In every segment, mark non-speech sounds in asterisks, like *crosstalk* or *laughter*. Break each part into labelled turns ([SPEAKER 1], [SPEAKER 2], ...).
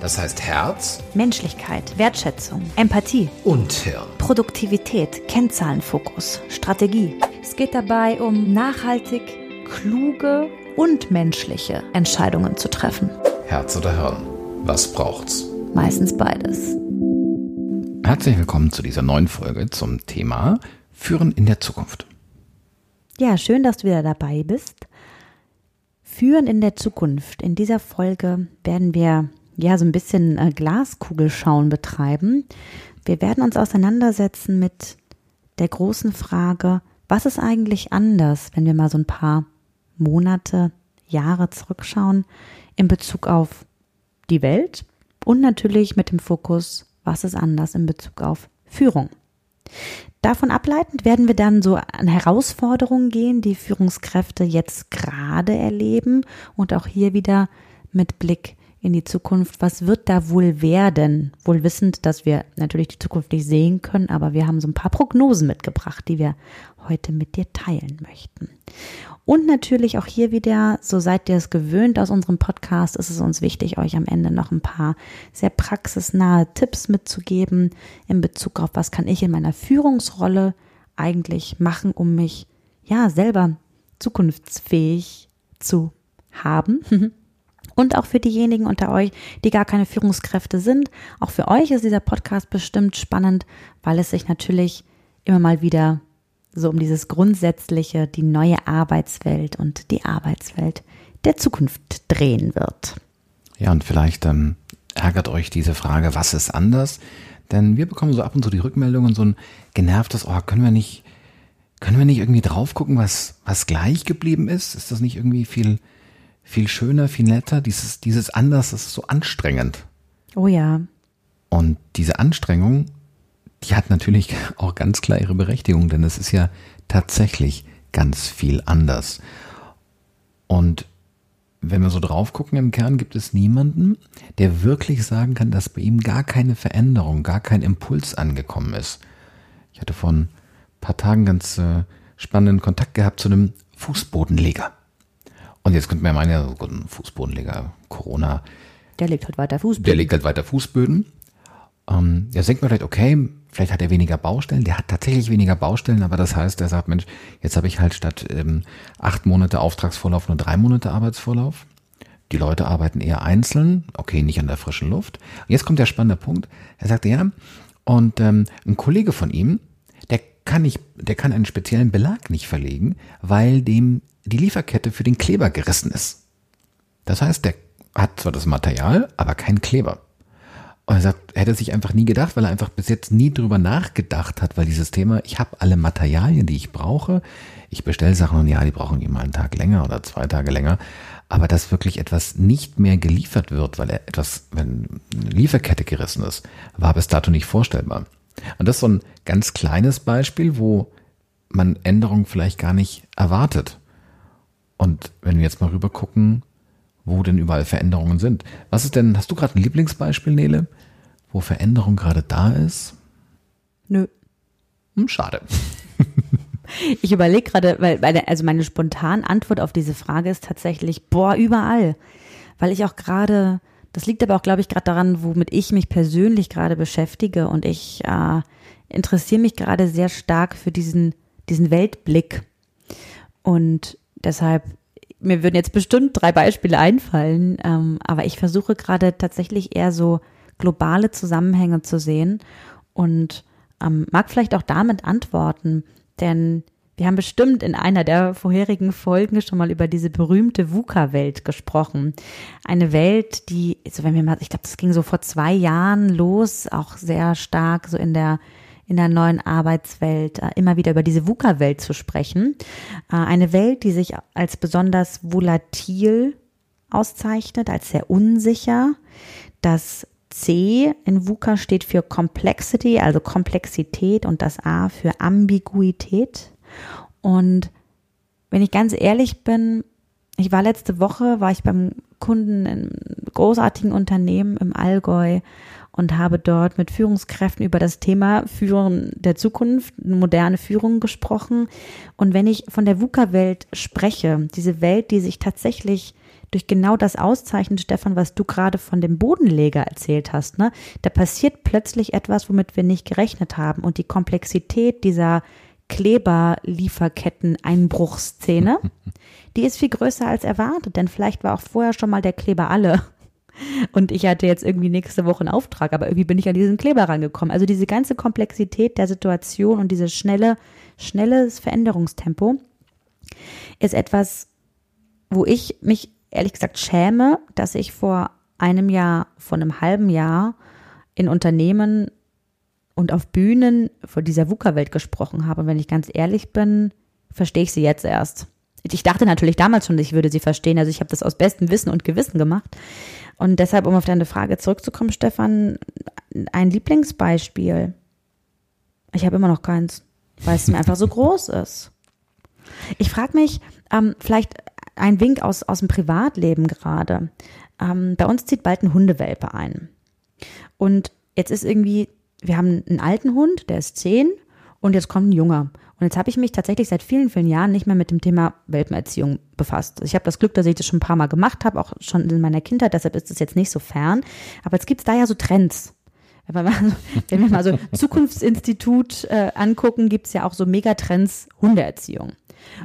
[SPEAKER 1] Das heißt Herz,
[SPEAKER 2] Menschlichkeit, Wertschätzung, Empathie
[SPEAKER 1] und Hirn.
[SPEAKER 2] Produktivität, Kennzahlenfokus, Strategie. Es geht dabei um nachhaltig, kluge und menschliche Entscheidungen zu treffen.
[SPEAKER 1] Herz oder Hirn? Was braucht's?
[SPEAKER 2] Meistens beides.
[SPEAKER 1] Herzlich willkommen zu dieser neuen Folge zum Thema Führen in der Zukunft.
[SPEAKER 2] Ja, schön, dass du wieder dabei bist. Führen in der Zukunft. In dieser Folge werden wir ja so ein bisschen äh, Glaskugelschauen betreiben. Wir werden uns auseinandersetzen mit der großen Frage, was ist eigentlich anders, wenn wir mal so ein paar Monate, Jahre zurückschauen in Bezug auf die Welt und natürlich mit dem Fokus, was ist anders in Bezug auf Führung. Davon ableitend werden wir dann so an Herausforderungen gehen, die Führungskräfte jetzt gerade erleben und auch hier wieder mit Blick in die Zukunft. Was wird da wohl werden? Wohl wissend, dass wir natürlich die Zukunft nicht sehen können, aber wir haben so ein paar Prognosen mitgebracht, die wir heute mit dir teilen möchten. Und natürlich auch hier wieder, so seid ihr es gewöhnt aus unserem Podcast, ist es uns wichtig, euch am Ende noch ein paar sehr praxisnahe Tipps mitzugeben in Bezug auf, was kann ich in meiner Führungsrolle eigentlich machen, um mich ja selber zukunftsfähig zu haben *laughs* Und auch für diejenigen unter euch, die gar keine Führungskräfte sind, auch für euch ist dieser Podcast bestimmt spannend, weil es sich natürlich immer mal wieder so um dieses Grundsätzliche, die neue Arbeitswelt und die Arbeitswelt der Zukunft drehen wird.
[SPEAKER 1] Ja, und vielleicht ähm, ärgert euch diese Frage, was ist anders? Denn wir bekommen so ab und zu die Rückmeldungen, so ein genervtes, oh, können wir nicht, können wir nicht irgendwie drauf gucken, was, was gleich geblieben ist? Ist das nicht irgendwie viel viel schöner, viel netter. Dieses, dieses anders ist so anstrengend.
[SPEAKER 2] Oh ja.
[SPEAKER 1] Und diese Anstrengung, die hat natürlich *laughs* auch ganz klar ihre Berechtigung, denn es ist ja tatsächlich ganz viel anders. Und wenn wir so drauf gucken, im Kern gibt es niemanden, der wirklich sagen kann, dass bei ihm gar keine Veränderung, gar kein Impuls angekommen ist. Ich hatte vor ein paar Tagen ganz äh, spannenden Kontakt gehabt zu einem Fußbodenleger. Und jetzt könnte man ja meinen, ja, so ein Fußbodenleger, Corona.
[SPEAKER 2] Der legt halt weiter Fußböden.
[SPEAKER 1] Der legt halt weiter Fußböden. Ähm, jetzt denkt man vielleicht, okay, vielleicht hat er weniger Baustellen. Der hat tatsächlich weniger Baustellen, aber das heißt, er sagt, Mensch, jetzt habe ich halt statt ähm, acht Monate Auftragsvorlauf nur drei Monate Arbeitsvorlauf. Die Leute arbeiten eher einzeln, okay, nicht an der frischen Luft. Und jetzt kommt der spannende Punkt. Er sagt, ja, und ähm, ein Kollege von ihm, der kann nicht, der kann einen speziellen Belag nicht verlegen, weil dem die Lieferkette für den Kleber gerissen ist. Das heißt, der hat zwar das Material, aber keinen Kleber. Und er sagt, er hätte sich einfach nie gedacht, weil er einfach bis jetzt nie drüber nachgedacht hat, weil dieses Thema, ich habe alle Materialien, die ich brauche. Ich bestelle Sachen und ja, die brauchen immer einen Tag länger oder zwei Tage länger. Aber dass wirklich etwas nicht mehr geliefert wird, weil er etwas, wenn eine Lieferkette gerissen ist, war bis dato nicht vorstellbar. Und das ist so ein ganz kleines Beispiel, wo man Änderungen vielleicht gar nicht erwartet. Und wenn wir jetzt mal rüber gucken, wo denn überall Veränderungen sind. Was ist denn, hast du gerade ein Lieblingsbeispiel, Nele, wo Veränderung gerade da ist?
[SPEAKER 2] Nö.
[SPEAKER 1] Hm, schade. *laughs*
[SPEAKER 2] Ich überlege gerade, weil meine, also meine spontane Antwort auf diese Frage ist tatsächlich, boah, überall. Weil ich auch gerade, das liegt aber auch, glaube ich, gerade daran, womit ich mich persönlich gerade beschäftige und ich äh, interessiere mich gerade sehr stark für diesen, diesen Weltblick. Und Deshalb, mir würden jetzt bestimmt drei Beispiele einfallen, ähm, aber ich versuche gerade tatsächlich eher so globale Zusammenhänge zu sehen und ähm, mag vielleicht auch damit antworten, denn wir haben bestimmt in einer der vorherigen Folgen schon mal über diese berühmte VUCA-Welt gesprochen. Eine Welt, die, also wenn wir mal, ich glaube, das ging so vor zwei Jahren los, auch sehr stark so in der in der neuen Arbeitswelt äh, immer wieder über diese VUCA-Welt zu sprechen. Äh, eine Welt, die sich als besonders volatil auszeichnet, als sehr unsicher, dass C in VUCA steht für Complexity, also Komplexität und das A für Ambiguität. Und wenn ich ganz ehrlich bin, ich war letzte Woche, war ich beim Kunden in großartigen Unternehmen im Allgäu und habe dort mit Führungskräften über das Thema Führen der Zukunft, moderne Führung gesprochen. Und wenn ich von der VUCA-Welt spreche, diese Welt, die sich tatsächlich durch genau das auszeichnet, Stefan, was du gerade von dem Bodenleger erzählt hast, ne? Da passiert plötzlich etwas, womit wir nicht gerechnet haben. Und die Komplexität dieser Kleberlieferketten-Einbruchsszene, *laughs* die ist viel größer als erwartet, denn vielleicht war auch vorher schon mal der Kleber alle. Und ich hatte jetzt irgendwie nächste Woche einen Auftrag, aber irgendwie bin ich an diesen Kleber rangekommen. Also diese ganze Komplexität der Situation und dieses schnelle, schnelles Veränderungstempo ist etwas, wo ich mich ehrlich gesagt schäme, dass ich vor einem Jahr, vor einem halben Jahr in Unternehmen und auf Bühnen vor dieser VUCA-Welt gesprochen habe. Und wenn ich ganz ehrlich bin, verstehe ich sie jetzt erst. Ich dachte natürlich damals schon, ich würde sie verstehen. Also ich habe das aus bestem Wissen und Gewissen gemacht. Und deshalb, um auf deine Frage zurückzukommen, Stefan, ein Lieblingsbeispiel. Ich habe immer noch keins, weil es mir einfach so groß ist. Ich frage mich, ähm, vielleicht ein Wink aus, aus dem Privatleben gerade. Ähm, bei uns zieht bald ein Hundewelpe ein. Und jetzt ist irgendwie, wir haben einen alten Hund, der ist zehn, und jetzt kommt ein junger. Und jetzt habe ich mich tatsächlich seit vielen, vielen Jahren nicht mehr mit dem Thema Welpenerziehung befasst. Ich habe das Glück, dass ich das schon ein paar Mal gemacht habe, auch schon in meiner Kindheit, deshalb ist es jetzt nicht so fern. Aber jetzt gibt es da ja so Trends. Wenn wir mal so, *laughs* wenn wir mal so Zukunftsinstitut äh, angucken, gibt es ja auch so Megatrends Hundeerziehung.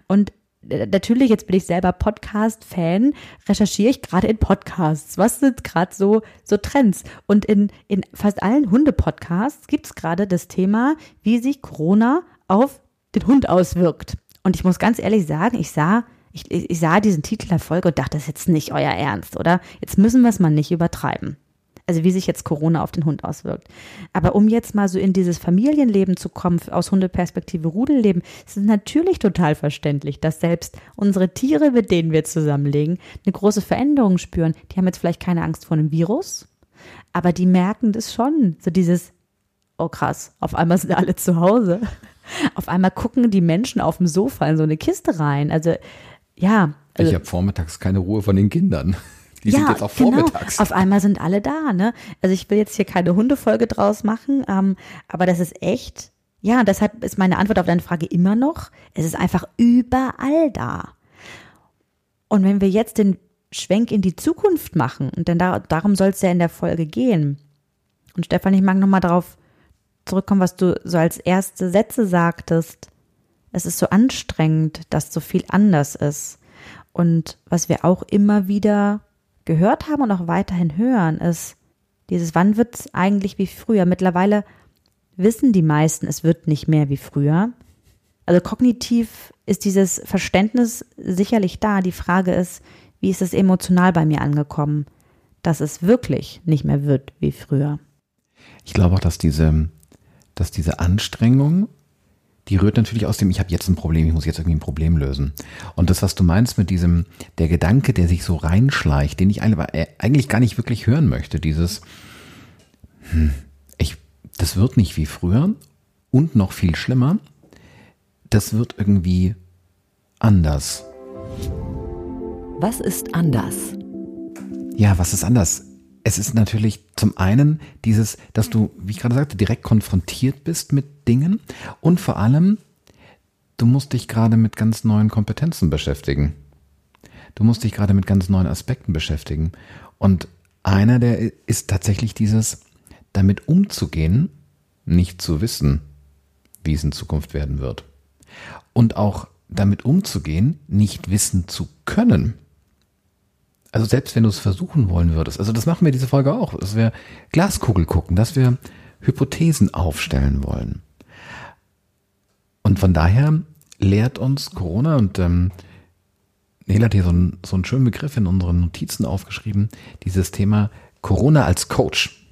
[SPEAKER 2] Und äh, natürlich, jetzt bin ich selber Podcast-Fan, recherchiere ich gerade in Podcasts. Was sind gerade so, so Trends? Und in, in fast allen Hunde-Podcasts gibt es gerade das Thema, wie sich Corona auf den Hund auswirkt. Und ich muss ganz ehrlich sagen, ich sah, ich, ich sah diesen Titel der Folge und dachte, das ist jetzt nicht euer Ernst, oder? Jetzt müssen wir es mal nicht übertreiben. Also wie sich jetzt Corona auf den Hund auswirkt. Aber um jetzt mal so in dieses Familienleben zu kommen, aus Hundeperspektive Rudelleben, ist es natürlich total verständlich, dass selbst unsere Tiere, mit denen wir zusammenlegen, eine große Veränderung spüren. Die haben jetzt vielleicht keine Angst vor einem Virus, aber die merken das schon. So dieses, oh krass, auf einmal sind alle zu Hause. Auf einmal gucken die Menschen auf dem Sofa in so eine Kiste rein. Also ja. Also,
[SPEAKER 1] ich habe vormittags keine Ruhe von den Kindern. Die ja, sind jetzt auch genau. vormittags.
[SPEAKER 2] Genau. Auf einmal sind alle da, ne? Also ich will jetzt hier keine Hundefolge draus machen, ähm, aber das ist echt, ja, deshalb ist meine Antwort auf deine Frage immer noch, es ist einfach überall da. Und wenn wir jetzt den Schwenk in die Zukunft machen, und denn da, darum soll es ja in der Folge gehen. Und Stefan, ich mag nochmal darauf zurückkommen, was du so als erste Sätze sagtest. Es ist so anstrengend, dass so viel anders ist. Und was wir auch immer wieder gehört haben und auch weiterhin hören, ist dieses, wann wird es eigentlich wie früher? Mittlerweile wissen die meisten, es wird nicht mehr wie früher. Also kognitiv ist dieses Verständnis sicherlich da. Die Frage ist, wie ist es emotional bei mir angekommen, dass es wirklich nicht mehr wird wie früher?
[SPEAKER 1] Ich glaube auch, dass diese dass diese Anstrengung, die rührt natürlich aus dem, ich habe jetzt ein Problem, ich muss jetzt irgendwie ein Problem lösen. Und das, was du meinst mit diesem, der Gedanke, der sich so reinschleicht, den ich äh, eigentlich gar nicht wirklich hören möchte, dieses, hm, ich, das wird nicht wie früher und noch viel schlimmer, das wird irgendwie anders.
[SPEAKER 3] Was ist anders?
[SPEAKER 1] Ja, was ist anders? Es ist natürlich zum einen dieses, dass du, wie ich gerade sagte, direkt konfrontiert bist mit Dingen und vor allem, du musst dich gerade mit ganz neuen Kompetenzen beschäftigen. Du musst dich gerade mit ganz neuen Aspekten beschäftigen. Und einer der ist tatsächlich dieses, damit umzugehen, nicht zu wissen, wie es in Zukunft werden wird. Und auch damit umzugehen, nicht wissen zu können. Also selbst wenn du es versuchen wollen würdest, also das machen wir diese Folge auch, dass wir Glaskugel gucken, dass wir Hypothesen aufstellen wollen. Und von daher lehrt uns Corona und ähm, Nela hat hier so einen, so einen schönen Begriff in unseren Notizen aufgeschrieben, dieses Thema Corona als Coach.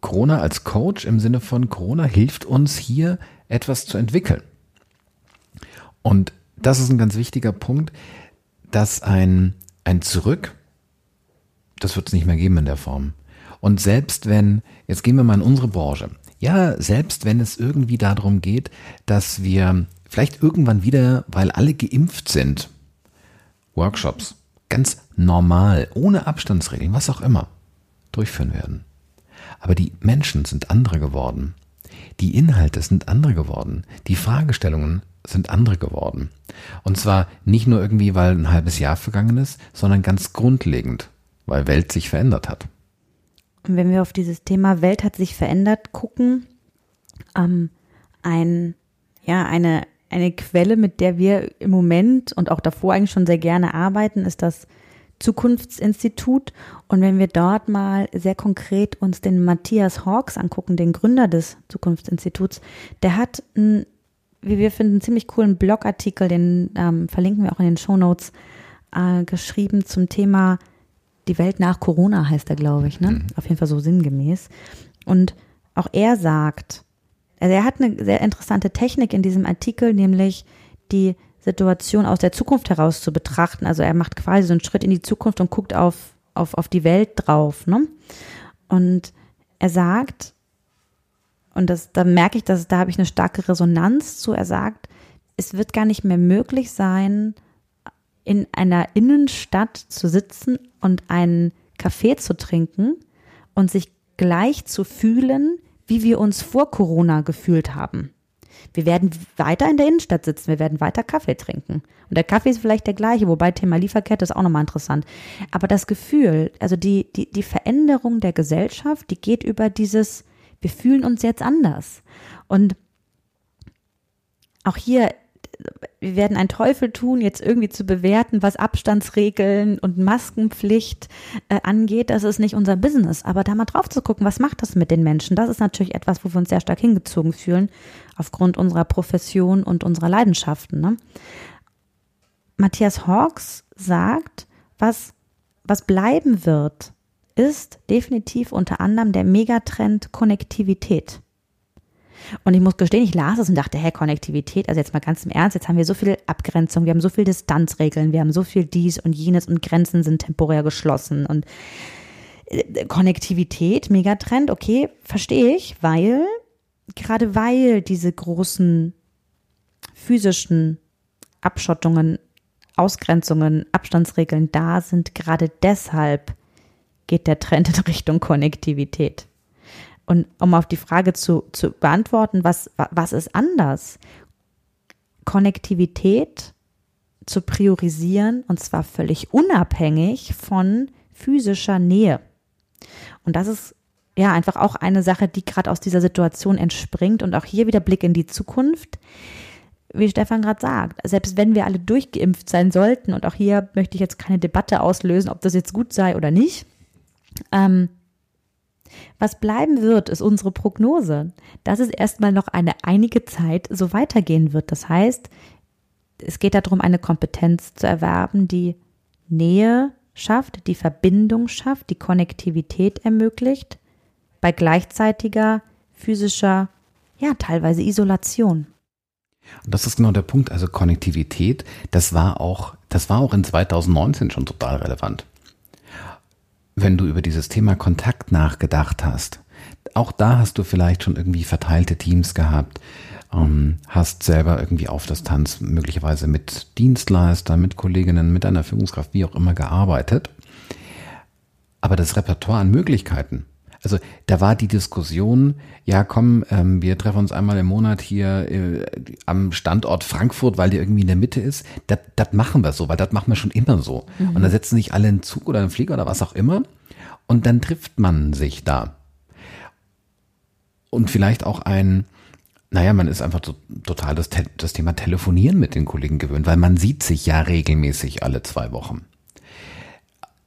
[SPEAKER 1] Corona als Coach im Sinne von Corona hilft uns hier etwas zu entwickeln. Und das ist ein ganz wichtiger Punkt, dass ein ein Zurück, das wird es nicht mehr geben in der Form. Und selbst wenn, jetzt gehen wir mal in unsere Branche, ja, selbst wenn es irgendwie darum geht, dass wir vielleicht irgendwann wieder, weil alle geimpft sind, Workshops ganz normal, ohne Abstandsregeln, was auch immer, durchführen werden. Aber die Menschen sind andere geworden. Die Inhalte sind andere geworden. Die Fragestellungen sind andere geworden. Und zwar nicht nur irgendwie, weil ein halbes Jahr vergangen ist, sondern ganz grundlegend, weil Welt sich verändert hat.
[SPEAKER 2] Und wenn wir auf dieses Thema Welt hat sich verändert gucken, ähm, ein, ja, eine, eine Quelle, mit der wir im Moment und auch davor eigentlich schon sehr gerne arbeiten, ist das Zukunftsinstitut. Und wenn wir dort mal sehr konkret uns den Matthias Hawks angucken, den Gründer des Zukunftsinstituts, der hat einen, wie wir finden, ziemlich coolen Blogartikel, den ähm, verlinken wir auch in den Show Notes, äh, geschrieben zum Thema Die Welt nach Corona heißt er, glaube ich, ne? Mhm. Auf jeden Fall so sinngemäß. Und auch er sagt, also er hat eine sehr interessante Technik in diesem Artikel, nämlich die Situation aus der Zukunft heraus zu betrachten. Also er macht quasi so einen Schritt in die Zukunft und guckt auf, auf, auf die Welt drauf. Ne? Und er sagt, und das, da merke ich, dass da habe ich eine starke Resonanz zu, er sagt, es wird gar nicht mehr möglich sein, in einer Innenstadt zu sitzen und einen Kaffee zu trinken und sich gleich zu fühlen, wie wir uns vor Corona gefühlt haben. Wir werden weiter in der Innenstadt sitzen, wir werden weiter Kaffee trinken. Und der Kaffee ist vielleicht der gleiche, wobei Thema Lieferkette ist auch nochmal interessant. Aber das Gefühl, also die, die, die Veränderung der Gesellschaft, die geht über dieses, wir fühlen uns jetzt anders. Und auch hier wir werden einen Teufel tun, jetzt irgendwie zu bewerten, was Abstandsregeln und Maskenpflicht äh, angeht. Das ist nicht unser Business. Aber da mal drauf zu gucken, was macht das mit den Menschen? Das ist natürlich etwas, wo wir uns sehr stark hingezogen fühlen, aufgrund unserer Profession und unserer Leidenschaften. Ne? Matthias Hawks sagt, was, was bleiben wird, ist definitiv unter anderem der Megatrend Konnektivität. Und ich muss gestehen, ich las es und dachte, hey, Konnektivität, also jetzt mal ganz im Ernst, jetzt haben wir so viel Abgrenzung, wir haben so viel Distanzregeln, wir haben so viel dies und jenes und Grenzen sind temporär geschlossen und äh, Konnektivität, Megatrend, okay, verstehe ich, weil, gerade weil diese großen physischen Abschottungen, Ausgrenzungen, Abstandsregeln da sind, gerade deshalb geht der Trend in Richtung Konnektivität. Und um auf die Frage zu, zu beantworten, was, was ist anders? Konnektivität zu priorisieren und zwar völlig unabhängig von physischer Nähe. Und das ist ja einfach auch eine Sache, die gerade aus dieser Situation entspringt und auch hier wieder Blick in die Zukunft. Wie Stefan gerade sagt, selbst wenn wir alle durchgeimpft sein sollten, und auch hier möchte ich jetzt keine Debatte auslösen, ob das jetzt gut sei oder nicht, ähm, was bleiben wird, ist unsere Prognose, dass es erstmal noch eine einige Zeit so weitergehen wird. Das heißt, es geht darum, eine Kompetenz zu erwerben, die Nähe schafft, die Verbindung schafft, die Konnektivität ermöglicht, bei gleichzeitiger physischer, ja, teilweise Isolation.
[SPEAKER 1] Und das ist genau der Punkt. Also Konnektivität, das war auch, das war auch in 2019 schon total relevant wenn du über dieses Thema Kontakt nachgedacht hast, auch da hast du vielleicht schon irgendwie verteilte Teams gehabt, ähm, hast selber irgendwie auf Distanz möglicherweise mit Dienstleistern, mit Kolleginnen, mit einer Führungskraft, wie auch immer gearbeitet. Aber das Repertoire an Möglichkeiten, also da war die Diskussion, ja komm, ähm, wir treffen uns einmal im Monat hier äh, am Standort Frankfurt, weil der irgendwie in der Mitte ist. Das machen wir so, weil das machen wir schon immer so. Mhm. Und da setzen sich alle in Zug oder in Flieger oder was auch immer. Und dann trifft man sich da. Und vielleicht auch ein, naja, man ist einfach so, total das, das Thema Telefonieren mit den Kollegen gewöhnt, weil man sieht sich ja regelmäßig alle zwei Wochen.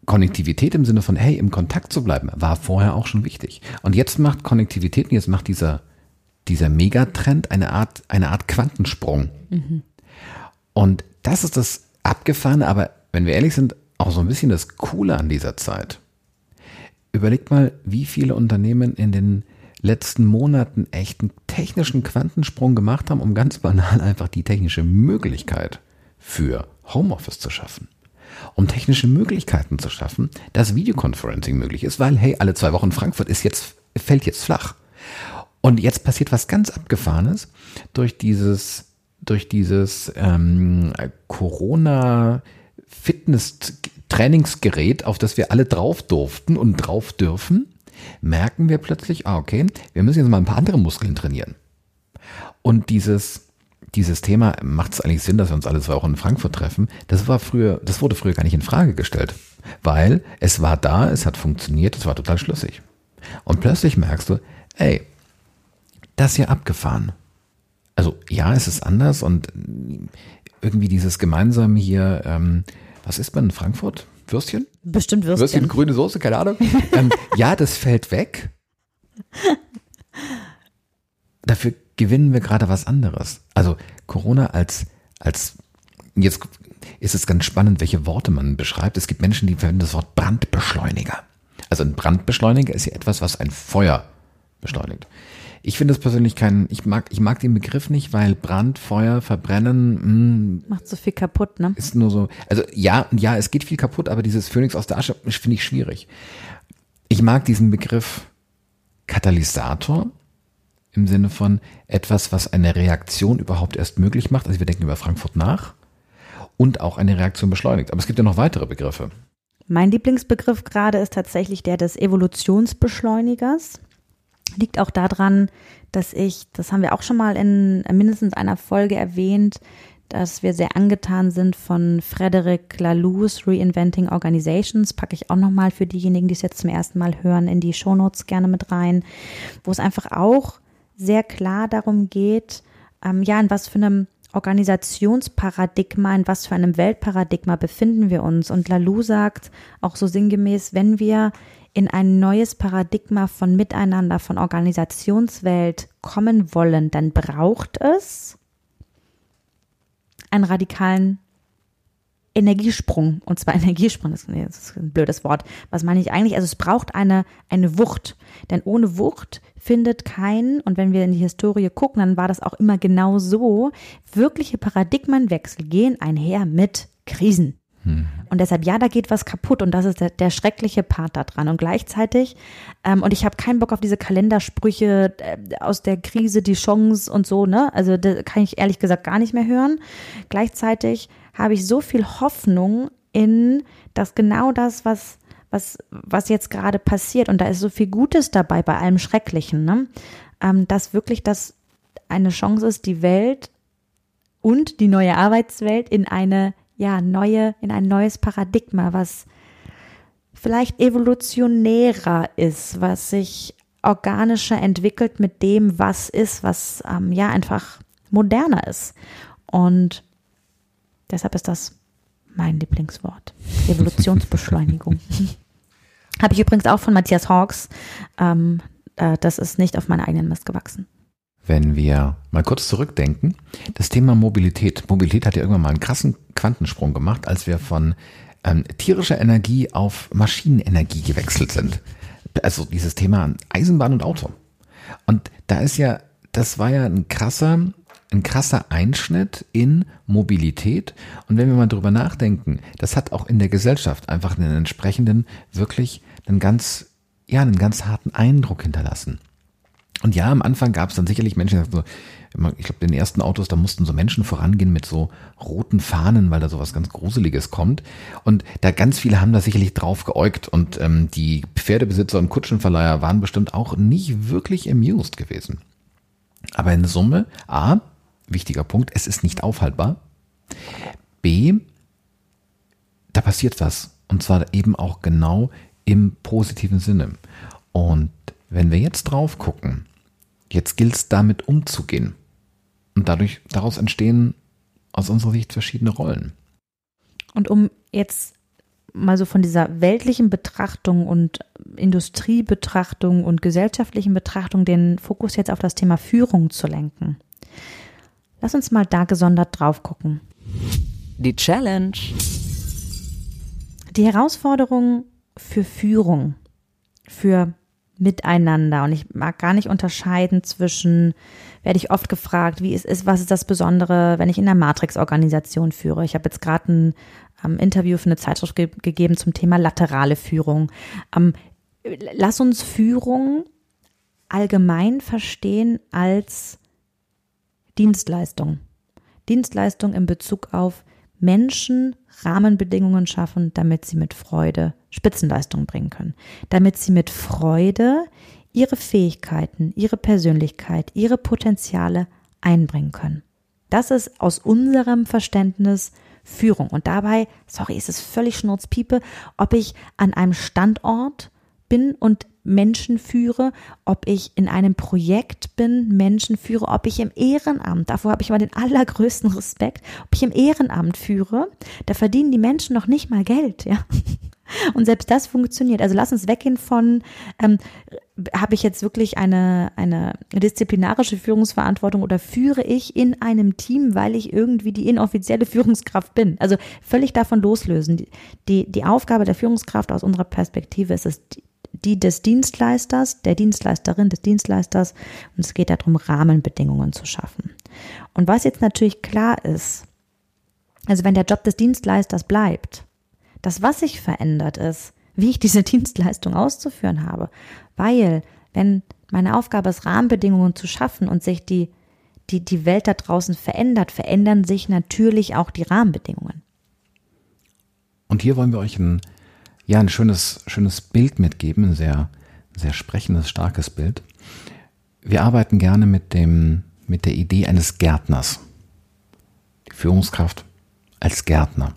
[SPEAKER 1] Konnektivität im Sinne von, hey, im Kontakt zu bleiben, war vorher auch schon wichtig. Und jetzt macht Konnektivität, jetzt macht dieser, dieser Megatrend eine Art, eine Art Quantensprung. Mhm. Und das ist das Abgefahrene, aber wenn wir ehrlich sind, auch so ein bisschen das Coole an dieser Zeit. Überlegt mal, wie viele Unternehmen in den letzten Monaten echt einen technischen Quantensprung gemacht haben, um ganz banal einfach die technische Möglichkeit für Homeoffice zu schaffen. Um technische Möglichkeiten zu schaffen, dass Videoconferencing möglich ist, weil, hey, alle zwei Wochen Frankfurt ist jetzt, fällt jetzt flach. Und jetzt passiert was ganz Abgefahrenes durch dieses, durch dieses ähm, Corona Fitness Trainingsgerät, auf das wir alle drauf durften und drauf dürfen, merken wir plötzlich, ah, okay, wir müssen jetzt mal ein paar andere Muskeln trainieren. Und dieses, dieses Thema, macht es eigentlich Sinn, dass wir uns alle zwei Wochen in Frankfurt treffen? Das war früher, das wurde früher gar nicht in Frage gestellt. Weil es war da, es hat funktioniert, es war total schlüssig. Und plötzlich merkst du, ey, das hier abgefahren. Also ja, es ist anders und irgendwie dieses gemeinsam hier, ähm, was ist man in Frankfurt? Würstchen?
[SPEAKER 2] Bestimmt Würstchen.
[SPEAKER 1] Würstchen, grüne Soße, keine Ahnung. *laughs* ähm, ja, das fällt weg. *laughs* Dafür gewinnen wir gerade was anderes. Also Corona als, als, jetzt ist es ganz spannend, welche Worte man beschreibt. Es gibt Menschen, die verwenden das Wort Brandbeschleuniger. Also ein Brandbeschleuniger ist ja etwas, was ein Feuer beschleunigt. Ich finde es persönlich kein, ich mag, ich mag den Begriff nicht, weil Brand, Feuer, Verbrennen, mh, hm,
[SPEAKER 2] macht so viel kaputt, ne?
[SPEAKER 1] Ist nur so, also ja, ja, es geht viel kaputt, aber dieses Phönix aus der Asche finde ich schwierig. Ich mag diesen Begriff Katalysator im Sinne von etwas, was eine Reaktion überhaupt erst möglich macht. Also wir denken über Frankfurt nach und auch eine Reaktion beschleunigt. Aber es gibt ja noch weitere Begriffe.
[SPEAKER 2] Mein Lieblingsbegriff gerade ist tatsächlich der des Evolutionsbeschleunigers. Liegt auch daran, dass ich, das haben wir auch schon mal in mindestens einer Folge erwähnt, dass wir sehr angetan sind von Frederic Laloux Reinventing Organizations, packe ich auch nochmal für diejenigen, die es jetzt zum ersten Mal hören, in die Shownotes gerne mit rein, wo es einfach auch sehr klar darum geht, ähm, ja, in was für einem Organisationsparadigma, in was für einem Weltparadigma befinden wir uns. Und Lalou sagt auch so sinngemäß, wenn wir in ein neues Paradigma von Miteinander, von Organisationswelt kommen wollen, dann braucht es einen radikalen Energiesprung. Und zwar *laughs* Energiesprung, das ist ein blödes Wort. Was meine ich eigentlich? Also es braucht eine, eine Wucht. Denn ohne Wucht findet kein, und wenn wir in die Historie gucken, dann war das auch immer genau so, wirkliche Paradigmenwechsel gehen einher mit Krisen. Hm. Und deshalb, ja, da geht was kaputt und das ist der, der schreckliche Part da dran. Und gleichzeitig, ähm, und ich habe keinen Bock auf diese Kalendersprüche äh, aus der Krise, die Chance und so, ne? Also da kann ich ehrlich gesagt gar nicht mehr hören. Gleichzeitig habe ich so viel Hoffnung in, dass genau das, was was, was jetzt gerade passiert, und da ist so viel Gutes dabei bei allem Schrecklichen, ne? ähm, dass wirklich das eine Chance ist, die Welt und die neue Arbeitswelt in eine ja, neue, in ein neues Paradigma, was vielleicht evolutionärer ist, was sich organischer entwickelt mit dem, was ist, was ähm, ja einfach moderner ist. Und deshalb ist das mein Lieblingswort. *laughs* Evolutionsbeschleunigung. *laughs* Habe ich übrigens auch von Matthias Hawks. Ähm, äh, das ist nicht auf meinen eigenen Mist gewachsen
[SPEAKER 1] wenn wir mal kurz zurückdenken, das Thema Mobilität. Mobilität hat ja irgendwann mal einen krassen Quantensprung gemacht, als wir von ähm, tierischer Energie auf Maschinenenergie gewechselt sind. Also dieses Thema Eisenbahn und Auto. Und da ist ja, das war ja ein krasser, ein krasser Einschnitt in Mobilität. Und wenn wir mal drüber nachdenken, das hat auch in der Gesellschaft einfach einen entsprechenden, wirklich einen ganz, ja, einen ganz harten Eindruck hinterlassen. Und ja, am Anfang gab es dann sicherlich Menschen, die ich glaube, in den ersten Autos, da mussten so Menschen vorangehen mit so roten Fahnen, weil da so was ganz Gruseliges kommt. Und da ganz viele haben da sicherlich drauf geäugt. Und ähm, die Pferdebesitzer und Kutschenverleiher waren bestimmt auch nicht wirklich amused gewesen. Aber in Summe, A, wichtiger Punkt, es ist nicht aufhaltbar. B, da passiert was. Und zwar eben auch genau im positiven Sinne. Und wenn wir jetzt drauf gucken, jetzt gilt es damit umzugehen. Und dadurch, daraus entstehen aus unserer Sicht verschiedene Rollen.
[SPEAKER 2] Und um jetzt mal so von dieser weltlichen Betrachtung und Industriebetrachtung und gesellschaftlichen Betrachtung den Fokus jetzt auf das Thema Führung zu lenken. Lass uns mal da gesondert drauf gucken.
[SPEAKER 3] Die Challenge.
[SPEAKER 2] Die Herausforderung für Führung, für miteinander. Und ich mag gar nicht unterscheiden zwischen, werde ich oft gefragt, wie ist, ist was ist das Besondere, wenn ich in der Matrix-Organisation führe. Ich habe jetzt gerade ein ähm, Interview für eine Zeitschrift ge gegeben zum Thema laterale Führung. Ähm, lass uns Führung allgemein verstehen als Dienstleistung. Dienstleistung in Bezug auf Menschen Rahmenbedingungen schaffen, damit sie mit Freude Spitzenleistung bringen können, damit sie mit Freude ihre Fähigkeiten, ihre Persönlichkeit, ihre Potenziale einbringen können. Das ist aus unserem Verständnis Führung. Und dabei, sorry, ist es völlig schnurzpiepe, ob ich an einem Standort bin und Menschen führe, ob ich in einem Projekt bin, Menschen führe, ob ich im Ehrenamt, davor habe ich mal den allergrößten Respekt, ob ich im Ehrenamt führe, da verdienen die Menschen noch nicht mal Geld, ja. *laughs* Und selbst das funktioniert. Also lass uns weggehen von, ähm, habe ich jetzt wirklich eine, eine disziplinarische Führungsverantwortung oder führe ich in einem Team, weil ich irgendwie die inoffizielle Führungskraft bin? Also völlig davon loslösen. Die, die Aufgabe der Führungskraft aus unserer Perspektive ist es, die des Dienstleisters, der Dienstleisterin, des Dienstleisters. Und es geht darum, Rahmenbedingungen zu schaffen. Und was jetzt natürlich klar ist, also wenn der Job des Dienstleisters bleibt, das, was sich verändert, ist, wie ich diese *laughs* Dienstleistung auszuführen habe. Weil, wenn meine Aufgabe ist, Rahmenbedingungen zu schaffen und sich die, die, die Welt da draußen verändert, verändern sich natürlich auch die Rahmenbedingungen.
[SPEAKER 1] Und hier wollen wir euch ein ja, ein schönes, schönes Bild mitgeben, ein sehr, sehr sprechendes, starkes Bild. Wir arbeiten gerne mit dem, mit der Idee eines Gärtners. Die Führungskraft als Gärtner.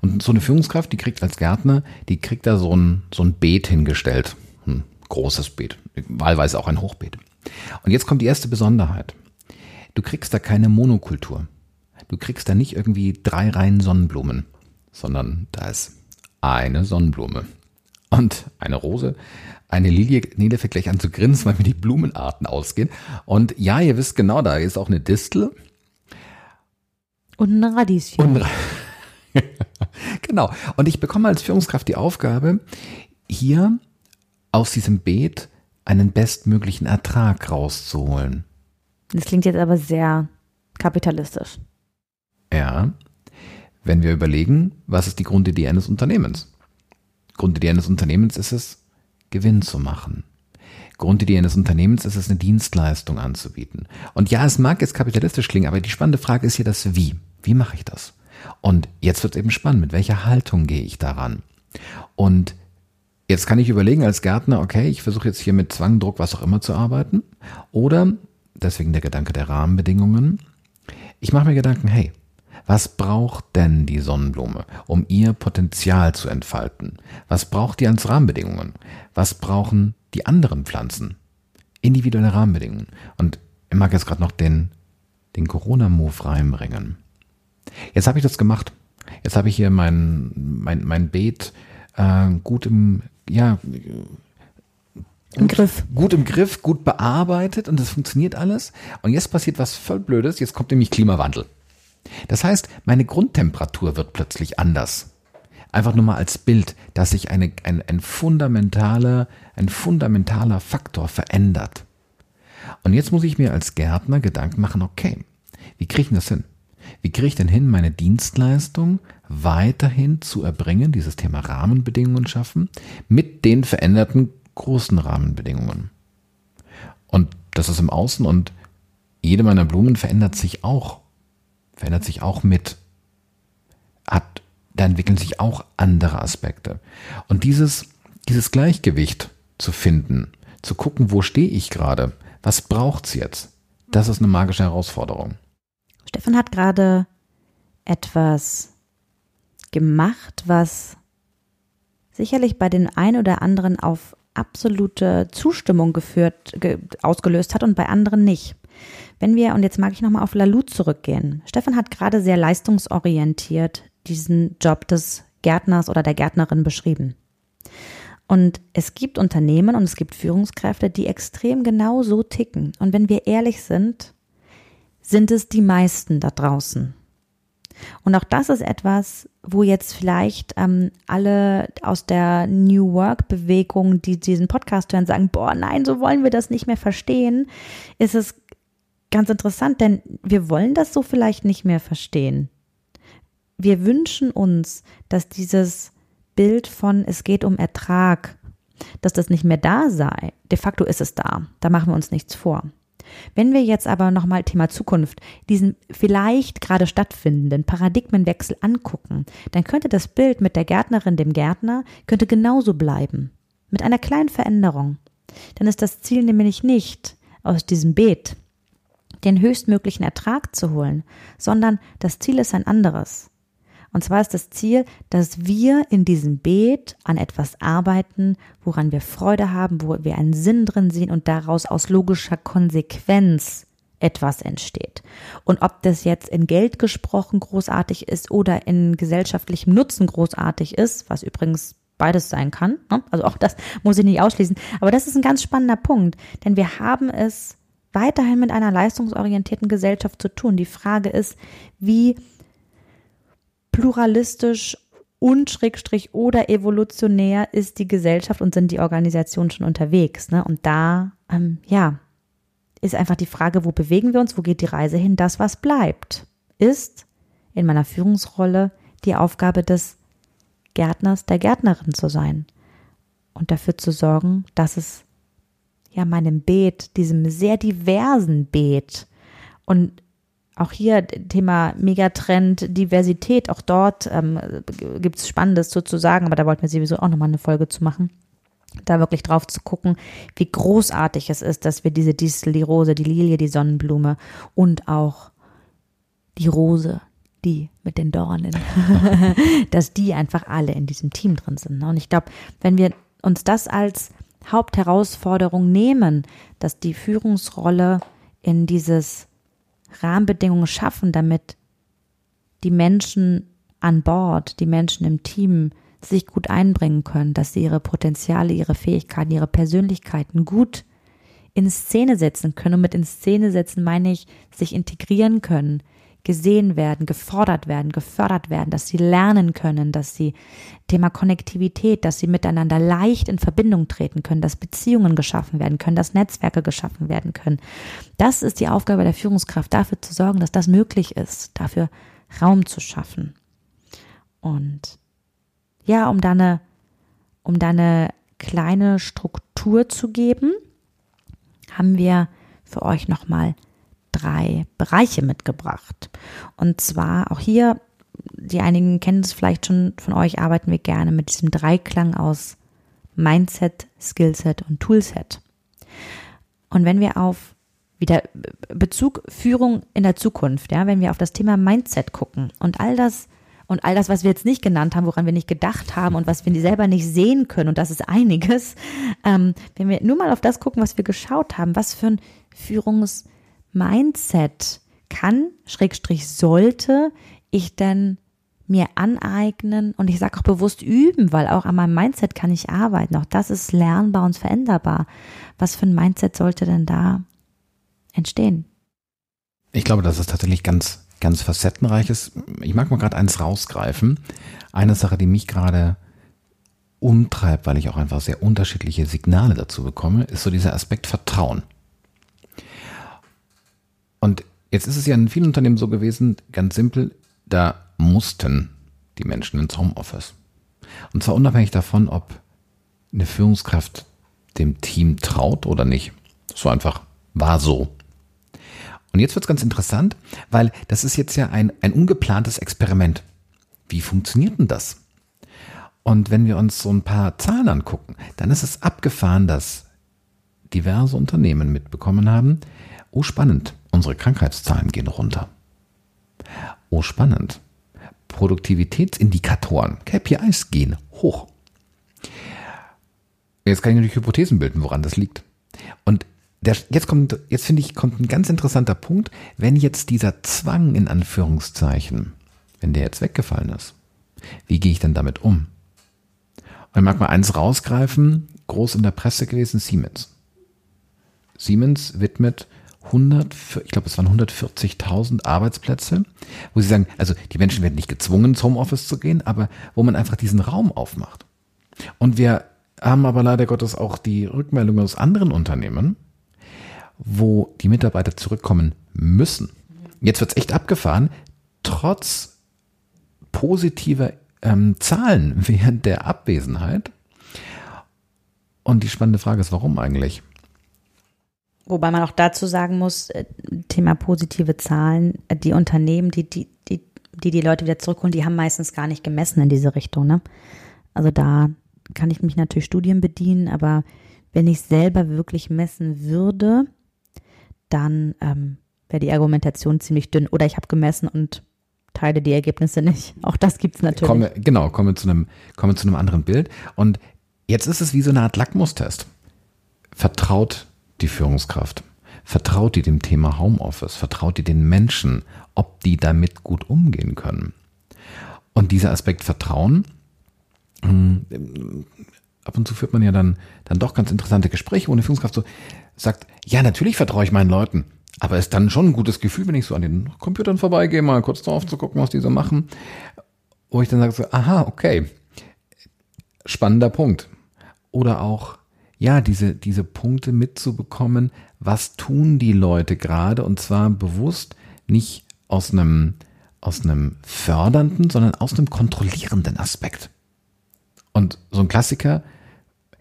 [SPEAKER 1] Und so eine Führungskraft, die kriegt als Gärtner, die kriegt da so ein, so ein Beet hingestellt. Ein großes Beet. Wahlweise auch ein Hochbeet. Und jetzt kommt die erste Besonderheit. Du kriegst da keine Monokultur. Du kriegst da nicht irgendwie drei Reihen Sonnenblumen, sondern da ist eine Sonnenblume. Und eine Rose, eine Lilie, Nele fängt gleich an zu grinsen, weil mir die Blumenarten ausgehen. Und ja, ihr wisst genau, da ist auch eine Distel.
[SPEAKER 2] Und ein Radieschen. Und, *laughs*
[SPEAKER 1] genau. Und ich bekomme als Führungskraft die Aufgabe, hier aus diesem Beet einen bestmöglichen Ertrag rauszuholen.
[SPEAKER 2] Das klingt jetzt aber sehr kapitalistisch.
[SPEAKER 1] Ja, wenn wir überlegen, was ist die Grundidee eines Unternehmens? Grundidee eines Unternehmens ist es, Gewinn zu machen. Grundidee eines Unternehmens ist es, eine Dienstleistung anzubieten. Und ja, es mag jetzt kapitalistisch klingen, aber die spannende Frage ist hier das Wie. Wie mache ich das? Und jetzt wird es eben spannend, mit welcher Haltung gehe ich daran? Und jetzt kann ich überlegen als Gärtner, okay, ich versuche jetzt hier mit Zwang, Druck, was auch immer zu arbeiten. Oder, deswegen der Gedanke der Rahmenbedingungen, ich mache mir Gedanken, hey, was braucht denn die Sonnenblume, um ihr Potenzial zu entfalten? Was braucht die als Rahmenbedingungen? Was brauchen die anderen Pflanzen? Individuelle Rahmenbedingungen. Und ich mag jetzt gerade noch den, den Corona-Move reinbringen. Jetzt habe ich das gemacht. Jetzt habe ich hier mein, mein, mein Beet äh, gut im, ja,
[SPEAKER 2] im Griff.
[SPEAKER 1] Gut im Griff, gut bearbeitet und das funktioniert alles. Und jetzt passiert was voll Blödes. Jetzt kommt nämlich Klimawandel. Das heißt, meine Grundtemperatur wird plötzlich anders. Einfach nur mal als Bild, dass sich eine, ein, ein, fundamentaler, ein fundamentaler Faktor verändert. Und jetzt muss ich mir als Gärtner Gedanken machen, okay, wie kriege ich das hin? Wie kriege ich denn hin, meine Dienstleistung weiterhin zu erbringen, dieses Thema Rahmenbedingungen schaffen, mit den veränderten großen Rahmenbedingungen? Und das ist im Außen und jede meiner Blumen verändert sich auch verändert sich auch mit. Hat, da entwickeln sich auch andere Aspekte. Und dieses, dieses Gleichgewicht zu finden, zu gucken, wo stehe ich gerade, was braucht's jetzt, das ist eine magische Herausforderung.
[SPEAKER 2] Stefan hat gerade etwas gemacht, was sicherlich bei den ein oder anderen auf absolute Zustimmung geführt, ge, ausgelöst hat und bei anderen nicht. Wenn wir, und jetzt mag ich nochmal auf Lalu zurückgehen. Stefan hat gerade sehr leistungsorientiert diesen Job des Gärtners oder der Gärtnerin beschrieben. Und es gibt Unternehmen und es gibt Führungskräfte, die extrem genau so ticken. Und wenn wir ehrlich sind, sind es die meisten da draußen. Und auch das ist etwas, wo jetzt vielleicht ähm, alle aus der New Work Bewegung, die diesen Podcast hören, sagen, boah, nein, so wollen wir das nicht mehr verstehen, ist es ganz interessant, denn wir wollen das so vielleicht nicht mehr verstehen. wir wünschen uns, dass dieses Bild von es geht um Ertrag, dass das nicht mehr da sei. De facto ist es da. Da machen wir uns nichts vor. Wenn wir jetzt aber nochmal Thema Zukunft, diesen vielleicht gerade stattfindenden Paradigmenwechsel angucken, dann könnte das Bild mit der Gärtnerin, dem Gärtner, könnte genauso bleiben. Mit einer kleinen Veränderung. Dann ist das Ziel nämlich nicht, aus diesem Beet den höchstmöglichen Ertrag zu holen, sondern das Ziel ist ein anderes. Und zwar ist das Ziel, dass wir in diesem Beet an etwas arbeiten, woran wir Freude haben, wo wir einen Sinn drin sehen und daraus aus logischer Konsequenz etwas entsteht. Und ob das jetzt in Geld gesprochen großartig ist oder in gesellschaftlichem Nutzen großartig ist, was übrigens beides sein kann, ne? also auch das muss ich nicht ausschließen, aber das ist ein ganz spannender Punkt, denn wir haben es weiterhin mit einer leistungsorientierten Gesellschaft zu tun. Die Frage ist, wie pluralistisch und Schrägstrich oder evolutionär ist die Gesellschaft und sind die Organisationen schon unterwegs. Ne? Und da, ähm, ja, ist einfach die Frage, wo bewegen wir uns, wo geht die Reise hin? Das, was bleibt, ist in meiner Führungsrolle die Aufgabe des Gärtners, der Gärtnerin zu sein und dafür zu sorgen, dass es ja meinem Beet, diesem sehr diversen Beet und auch hier Thema Megatrend, Diversität, auch dort ähm, gibt es Spannendes zu, zu sagen, aber da wollten wir sowieso auch nochmal eine Folge zu machen. Da wirklich drauf zu gucken, wie großartig es ist, dass wir diese Distel, die Rose, die Lilie, die Sonnenblume und auch die Rose, die mit den Dornen, *laughs* dass die einfach alle in diesem Team drin sind. Ne? Und ich glaube, wenn wir uns das als Hauptherausforderung nehmen, dass die Führungsrolle in dieses Rahmenbedingungen schaffen, damit die Menschen an Bord, die Menschen im Team sich gut einbringen können, dass sie ihre Potenziale, ihre Fähigkeiten, ihre Persönlichkeiten gut in Szene setzen können. Und mit in Szene setzen meine ich, sich integrieren können, gesehen werden, gefordert werden, gefördert werden, dass sie lernen können, dass sie Thema Konnektivität, dass sie miteinander leicht in Verbindung treten können, dass Beziehungen geschaffen werden können, dass Netzwerke geschaffen werden können. Das ist die Aufgabe der Führungskraft, dafür zu sorgen, dass das möglich ist, dafür Raum zu schaffen. Und ja, um da eine, um da eine kleine Struktur zu geben, haben wir für euch nochmal drei Bereiche mitgebracht. Und zwar auch hier, die einigen kennen es vielleicht schon von euch, arbeiten wir gerne mit diesem Dreiklang aus Mindset, Skillset und Toolset. Und wenn wir auf wieder Bezug Führung in der Zukunft, ja, wenn wir auf das Thema Mindset gucken und all das und all das, was wir jetzt nicht genannt haben, woran wir nicht gedacht haben und was wir selber nicht sehen können, und das ist einiges, ähm, wenn wir nur mal auf das gucken, was wir geschaut haben, was für ein Führungs- Mindset kann, Schrägstrich sollte ich denn mir aneignen und ich sage auch bewusst üben, weil auch an meinem Mindset kann ich arbeiten. Auch das ist lernbar und veränderbar. Was für ein Mindset sollte denn da entstehen?
[SPEAKER 1] Ich glaube, dass es tatsächlich ganz, ganz facettenreich ist. Ich mag mal gerade eins rausgreifen. Eine Sache, die mich gerade umtreibt, weil ich auch einfach sehr unterschiedliche Signale dazu bekomme, ist so dieser Aspekt Vertrauen. Und jetzt ist es ja in vielen Unternehmen so gewesen, ganz simpel, da mussten die Menschen ins Homeoffice. Und zwar unabhängig davon, ob eine Führungskraft dem Team traut oder nicht. So einfach war so. Und jetzt wird es ganz interessant, weil das ist jetzt ja ein, ein ungeplantes Experiment. Wie funktioniert denn das? Und wenn wir uns so ein paar Zahlen angucken, dann ist es abgefahren, dass diverse Unternehmen mitbekommen haben, oh spannend, Unsere Krankheitszahlen gehen runter. Oh, spannend. Produktivitätsindikatoren, KPIs gehen hoch. Jetzt kann ich natürlich Hypothesen bilden, woran das liegt. Und der, jetzt kommt, jetzt finde ich, kommt ein ganz interessanter Punkt, wenn jetzt dieser Zwang in Anführungszeichen, wenn der jetzt weggefallen ist, wie gehe ich denn damit um? Und ich mag mal eins rausgreifen, groß in der Presse gewesen, Siemens. Siemens widmet 100, ich glaube, es waren 140.000 Arbeitsplätze, wo sie sagen, also die Menschen werden nicht gezwungen, ins Homeoffice zu gehen, aber wo man einfach diesen Raum aufmacht. Und wir haben aber leider Gottes auch die Rückmeldungen aus anderen Unternehmen, wo die Mitarbeiter zurückkommen müssen. Jetzt wird's echt abgefahren, trotz positive ähm, Zahlen *laughs* während der Abwesenheit. Und die spannende Frage ist, warum eigentlich?
[SPEAKER 2] Wobei man auch dazu sagen muss, äh, Thema positive Zahlen, äh, die Unternehmen, die die, die, die, die Leute wieder zurückholen, die haben meistens gar nicht gemessen in diese Richtung. Ne? Also da kann ich mich natürlich Studien bedienen, aber wenn ich selber wirklich messen würde, dann ähm, wäre die Argumentation ziemlich dünn. Oder ich habe gemessen und teile die Ergebnisse nicht. *laughs* Auch das gibt es natürlich.
[SPEAKER 1] Komme, genau, kommen wir zu einem, zu einem anderen Bild. Und jetzt ist es wie so eine Art Lackmustest. Vertraut die Führungskraft? Vertraut die dem Thema Homeoffice? Vertraut die den Menschen, ob die damit gut umgehen können? Und dieser Aspekt Vertrauen, hm, ab und zu führt man ja dann, dann doch ganz interessante Gespräche, wo eine Führungskraft so sagt, ja, natürlich vertraue ich meinen Leuten. Aber ist dann schon ein gutes Gefühl, wenn ich so an den Computern vorbeigehe, mal kurz drauf zu gucken, was die so machen. Wo ich dann sage so, aha, okay. Spannender Punkt. Oder auch, ja, diese, diese Punkte mitzubekommen, was tun die Leute gerade und zwar bewusst nicht aus einem, aus einem fördernden, sondern aus einem kontrollierenden Aspekt. Und so ein Klassiker,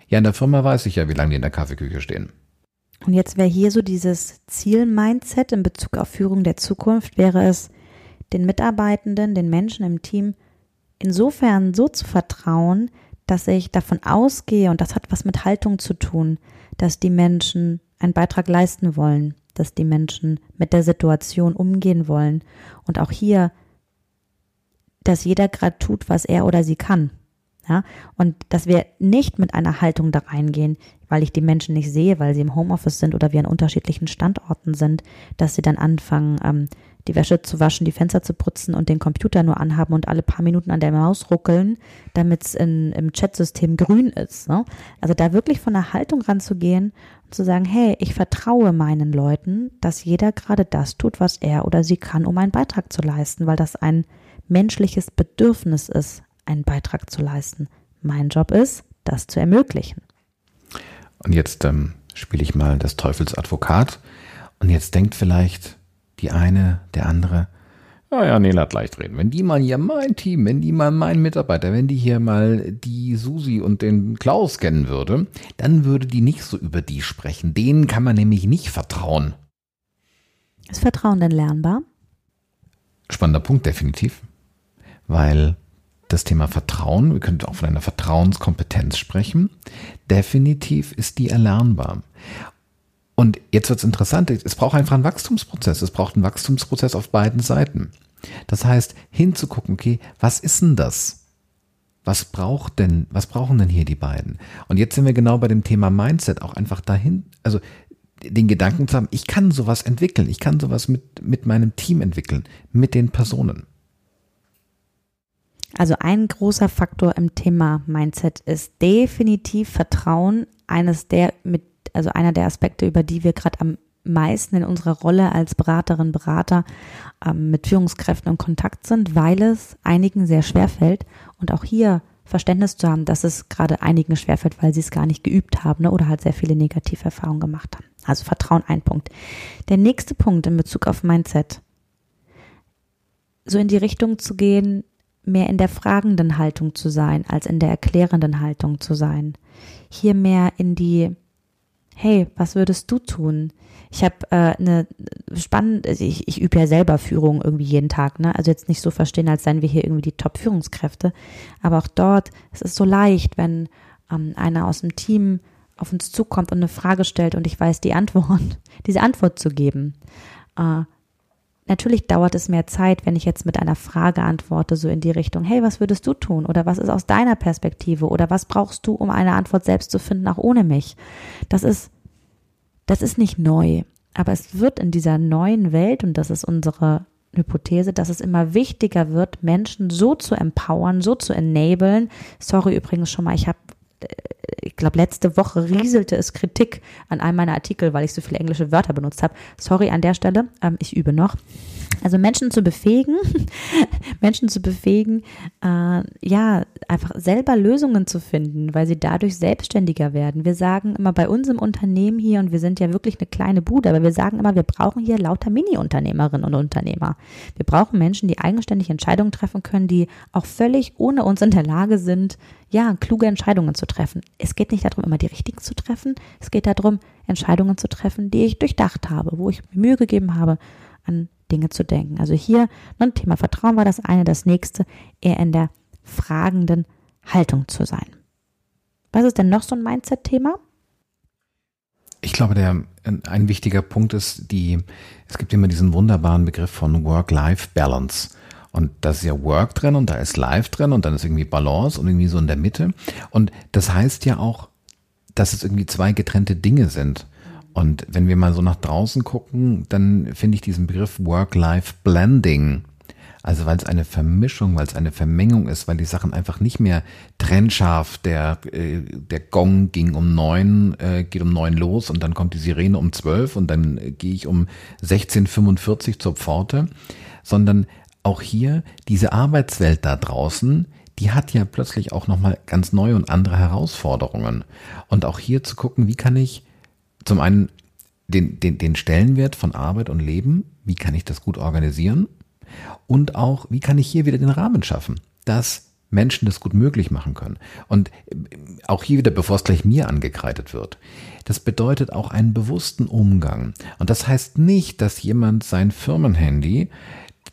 [SPEAKER 1] ja, in der Firma weiß ich ja, wie lange die in der Kaffeeküche stehen.
[SPEAKER 2] Und jetzt wäre hier so dieses Ziel-Mindset in Bezug auf Führung der Zukunft, wäre es, den Mitarbeitenden, den Menschen im Team insofern so zu vertrauen, dass ich davon ausgehe, und das hat was mit Haltung zu tun, dass die Menschen einen Beitrag leisten wollen, dass die Menschen mit der Situation umgehen wollen und auch hier, dass jeder gerade tut, was er oder sie kann. Ja, und dass wir nicht mit einer Haltung da reingehen, weil ich die Menschen nicht sehe, weil sie im Homeoffice sind oder wir an unterschiedlichen Standorten sind, dass sie dann anfangen, ähm, die Wäsche zu waschen, die Fenster zu putzen und den Computer nur anhaben und alle paar Minuten an der Maus ruckeln, damit es im Chatsystem grün ist. Ne? Also da wirklich von der Haltung ranzugehen und zu sagen, hey, ich vertraue meinen Leuten, dass jeder gerade das tut, was er oder sie kann, um einen Beitrag zu leisten, weil das ein menschliches Bedürfnis ist, einen Beitrag zu leisten. Mein Job ist, das zu ermöglichen.
[SPEAKER 1] Und jetzt ähm, spiele ich mal das Teufelsadvokat. Und jetzt denkt vielleicht die eine, der andere, ja, ja, Nela hat leicht reden. Wenn die mal hier mein Team, wenn die mal meinen Mitarbeiter, wenn die hier mal die Susi und den Klaus kennen würde, dann würde die nicht so über die sprechen. Denen kann man nämlich nicht vertrauen.
[SPEAKER 2] Ist Vertrauen denn lernbar?
[SPEAKER 1] Spannender Punkt, definitiv. Weil das Thema Vertrauen, wir können auch von einer Vertrauenskompetenz sprechen, definitiv ist die erlernbar. Und jetzt wird es interessant, es braucht einfach einen Wachstumsprozess, es braucht einen Wachstumsprozess auf beiden Seiten. Das heißt, hinzugucken, okay, was ist denn das? Was braucht denn, was brauchen denn hier die beiden? Und jetzt sind wir genau bei dem Thema Mindset, auch einfach dahin, also den Gedanken zu haben, ich kann sowas entwickeln, ich kann sowas mit, mit meinem Team entwickeln, mit den Personen.
[SPEAKER 2] Also ein großer Faktor im Thema Mindset ist definitiv Vertrauen, eines der mit also einer der Aspekte, über die wir gerade am meisten in unserer Rolle als Beraterin, Berater ähm, mit Führungskräften in Kontakt sind, weil es einigen sehr schwer fällt und auch hier Verständnis zu haben, dass es gerade einigen schwerfällt, weil sie es gar nicht geübt haben ne, oder halt sehr viele negative Erfahrungen gemacht haben. Also Vertrauen ein Punkt. Der nächste Punkt in Bezug auf Mindset, so in die Richtung zu gehen, mehr in der fragenden Haltung zu sein, als in der erklärenden Haltung zu sein. Hier mehr in die, hey, was würdest du tun? Ich habe äh, eine spannende, also ich, ich übe ja selber Führung irgendwie jeden Tag, ne? Also jetzt nicht so verstehen, als seien wir hier irgendwie die Top-Führungskräfte. Aber auch dort, es ist so leicht, wenn ähm, einer aus dem Team auf uns zukommt und eine Frage stellt und ich weiß die Antwort, *laughs* diese Antwort zu geben. Äh, Natürlich dauert es mehr Zeit, wenn ich jetzt mit einer Frage antworte, so in die Richtung, hey, was würdest du tun? Oder was ist aus deiner Perspektive? Oder was brauchst du, um eine Antwort selbst zu finden, auch ohne mich? Das ist, das ist nicht neu. Aber es wird in dieser neuen Welt, und das ist unsere Hypothese, dass es immer wichtiger wird, Menschen so zu empowern, so zu enablen. Sorry übrigens schon mal, ich habe ich glaube, letzte Woche rieselte es Kritik an einem meiner Artikel, weil ich so viele englische Wörter benutzt habe. Sorry an der Stelle, ähm, ich übe noch. Also Menschen zu befähigen, *laughs* Menschen zu befähigen, äh, ja, einfach selber Lösungen zu finden, weil sie dadurch selbstständiger werden. Wir sagen immer bei uns im Unternehmen hier, und wir sind ja wirklich eine kleine Bude, aber wir sagen immer, wir brauchen hier lauter Mini-Unternehmerinnen und Unternehmer. Wir brauchen Menschen, die eigenständig Entscheidungen treffen können, die auch völlig ohne uns in der Lage sind, ja, kluge Entscheidungen zu treffen. Es geht nicht darum, immer die richtigen zu treffen. Es geht darum, Entscheidungen zu treffen, die ich durchdacht habe, wo ich mir Mühe gegeben habe, an Dinge zu denken. Also hier, ne, Thema Vertrauen war das eine, das nächste, eher in der fragenden Haltung zu sein. Was ist denn noch so ein Mindset-Thema?
[SPEAKER 1] Ich glaube, der ein wichtiger Punkt ist die, es gibt immer diesen wunderbaren Begriff von Work-Life-Balance. Und da ist ja Work drin und da ist Life drin und dann ist irgendwie Balance und irgendwie so in der Mitte. Und das heißt ja auch, dass es irgendwie zwei getrennte Dinge sind. Und wenn wir mal so nach draußen gucken, dann finde ich diesen Begriff Work-Life-Blending. Also weil es eine Vermischung, weil es eine Vermengung ist, weil die Sachen einfach nicht mehr trennscharf, der, äh, der Gong ging um neun, äh, geht um neun los und dann kommt die Sirene um zwölf und dann äh, gehe ich um 16.45 zur Pforte, sondern auch hier diese Arbeitswelt da draußen, die hat ja plötzlich auch nochmal ganz neue und andere Herausforderungen. Und auch hier zu gucken, wie kann ich zum einen den, den, den Stellenwert von Arbeit und Leben, wie kann ich das gut organisieren? Und auch, wie kann ich hier wieder den Rahmen schaffen, dass Menschen das gut möglich machen können. Und äh, auch hier wieder, bevor es gleich mir angekreidet wird, das bedeutet auch einen bewussten Umgang. Und das heißt nicht, dass jemand sein Firmenhandy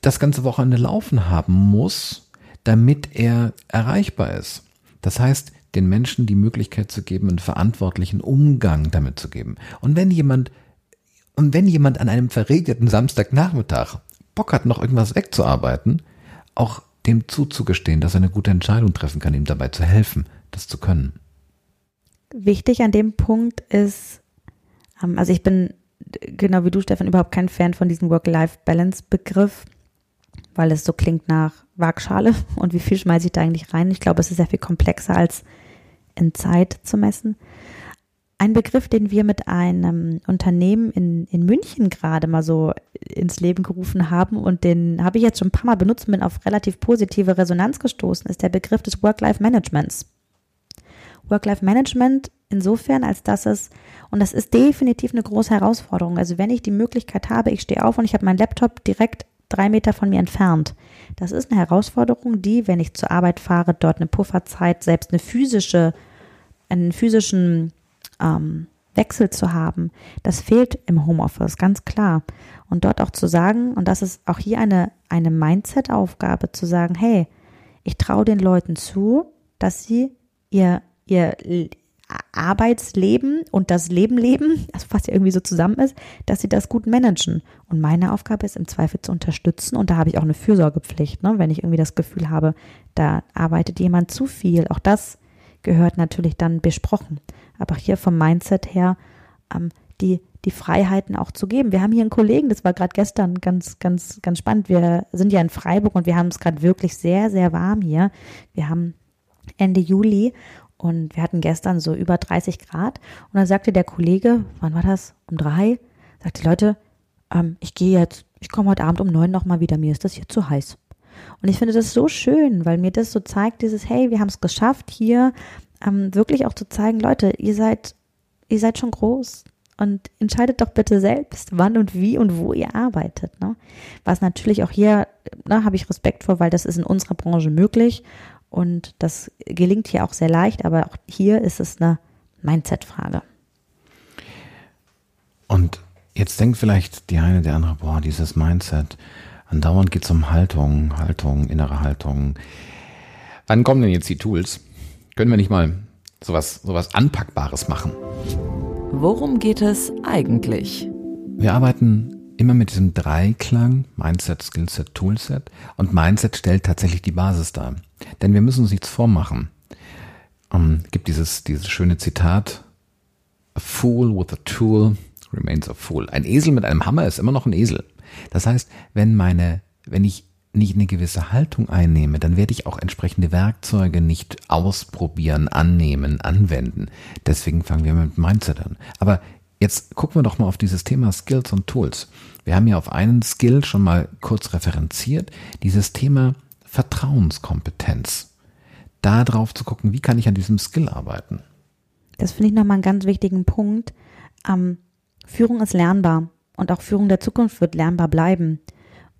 [SPEAKER 1] das ganze Wochenende laufen haben muss, damit er erreichbar ist. Das heißt, den Menschen die Möglichkeit zu geben, einen verantwortlichen Umgang damit zu geben. Und wenn jemand, und wenn jemand an einem verregneten Samstagnachmittag Bock hat, noch irgendwas wegzuarbeiten, auch dem zuzugestehen, dass er eine gute Entscheidung treffen kann, ihm dabei zu helfen, das zu können.
[SPEAKER 2] Wichtig an dem Punkt ist, ähm, also ich bin genau wie du, Stefan, überhaupt kein Fan von diesem Work-Life-Balance-Begriff, weil es so klingt nach Waagschale *laughs* und wie viel schmeiße ich da eigentlich rein. Ich glaube, es ist sehr viel komplexer als in Zeit zu messen. Ein Begriff, den wir mit einem Unternehmen in, in München gerade mal so ins Leben gerufen haben und den habe ich jetzt schon ein paar Mal benutzt und bin auf relativ positive Resonanz gestoßen, ist der Begriff des Work-Life-Managements. Work-Life-Management insofern, als dass es, und das ist definitiv eine große Herausforderung, also wenn ich die Möglichkeit habe, ich stehe auf und ich habe meinen Laptop direkt drei Meter von mir entfernt. Das ist eine Herausforderung, die, wenn ich zur Arbeit fahre, dort eine Pufferzeit, selbst eine physische, einen physischen ähm, Wechsel zu haben, das fehlt im Homeoffice, ganz klar. Und dort auch zu sagen, und das ist auch hier eine, eine Mindset-Aufgabe, zu sagen, hey, ich traue den Leuten zu, dass sie ihr, ihr Arbeitsleben und das Leben leben, *laughs* also was ja irgendwie so zusammen ist, dass sie das gut managen. Und meine Aufgabe ist im Zweifel zu unterstützen und da habe ich auch eine Fürsorgepflicht, ne? wenn ich irgendwie das Gefühl habe, da arbeitet jemand zu viel. Auch das gehört natürlich dann besprochen. Aber hier vom Mindset her ähm, die, die Freiheiten auch zu geben. Wir haben hier einen Kollegen, das war gerade gestern ganz, ganz, ganz spannend. Wir sind ja in Freiburg und wir haben es gerade wirklich sehr, sehr warm hier. Wir haben Ende Juli und wir hatten gestern so über 30 Grad. Und dann sagte der Kollege, wann war das? Um drei? Sagte, Leute, ähm, ich gehe jetzt, ich komme heute Abend um neun nochmal wieder, mir ist das hier zu heiß. Und ich finde das so schön, weil mir das so zeigt, dieses, hey, wir haben es geschafft, hier ähm, wirklich auch zu zeigen, Leute, ihr seid, ihr seid schon groß. Und entscheidet doch bitte selbst, wann und wie und wo ihr arbeitet. Ne? Was natürlich auch hier, ne, habe ich Respekt vor, weil das ist in unserer Branche möglich. Und das gelingt hier auch sehr leicht, aber auch hier ist es eine Mindset-Frage.
[SPEAKER 1] Und jetzt denkt vielleicht die eine, der andere, boah, dieses Mindset, andauernd geht es um Haltung, Haltung, innere Haltung. Wann kommen denn jetzt die Tools? Können wir nicht mal sowas, sowas Anpackbares machen?
[SPEAKER 3] Worum geht es eigentlich?
[SPEAKER 1] Wir arbeiten immer mit diesem Dreiklang, Mindset, Skillset, Toolset. Und Mindset stellt tatsächlich die Basis dar. Denn wir müssen uns nichts vormachen. Ähm, gibt dieses, dieses schöne Zitat, A fool with a tool remains a fool. Ein Esel mit einem Hammer ist immer noch ein Esel. Das heißt, wenn meine, wenn ich nicht eine gewisse Haltung einnehme, dann werde ich auch entsprechende Werkzeuge nicht ausprobieren, annehmen, anwenden. Deswegen fangen wir mit Mindset an. Aber Jetzt gucken wir doch mal auf dieses Thema Skills und Tools. Wir haben ja auf einen Skill schon mal kurz referenziert, dieses Thema Vertrauenskompetenz. Da drauf zu gucken, wie kann ich an diesem Skill arbeiten.
[SPEAKER 2] Das finde ich nochmal einen ganz wichtigen Punkt. Ähm, Führung ist lernbar und auch Führung der Zukunft wird lernbar bleiben.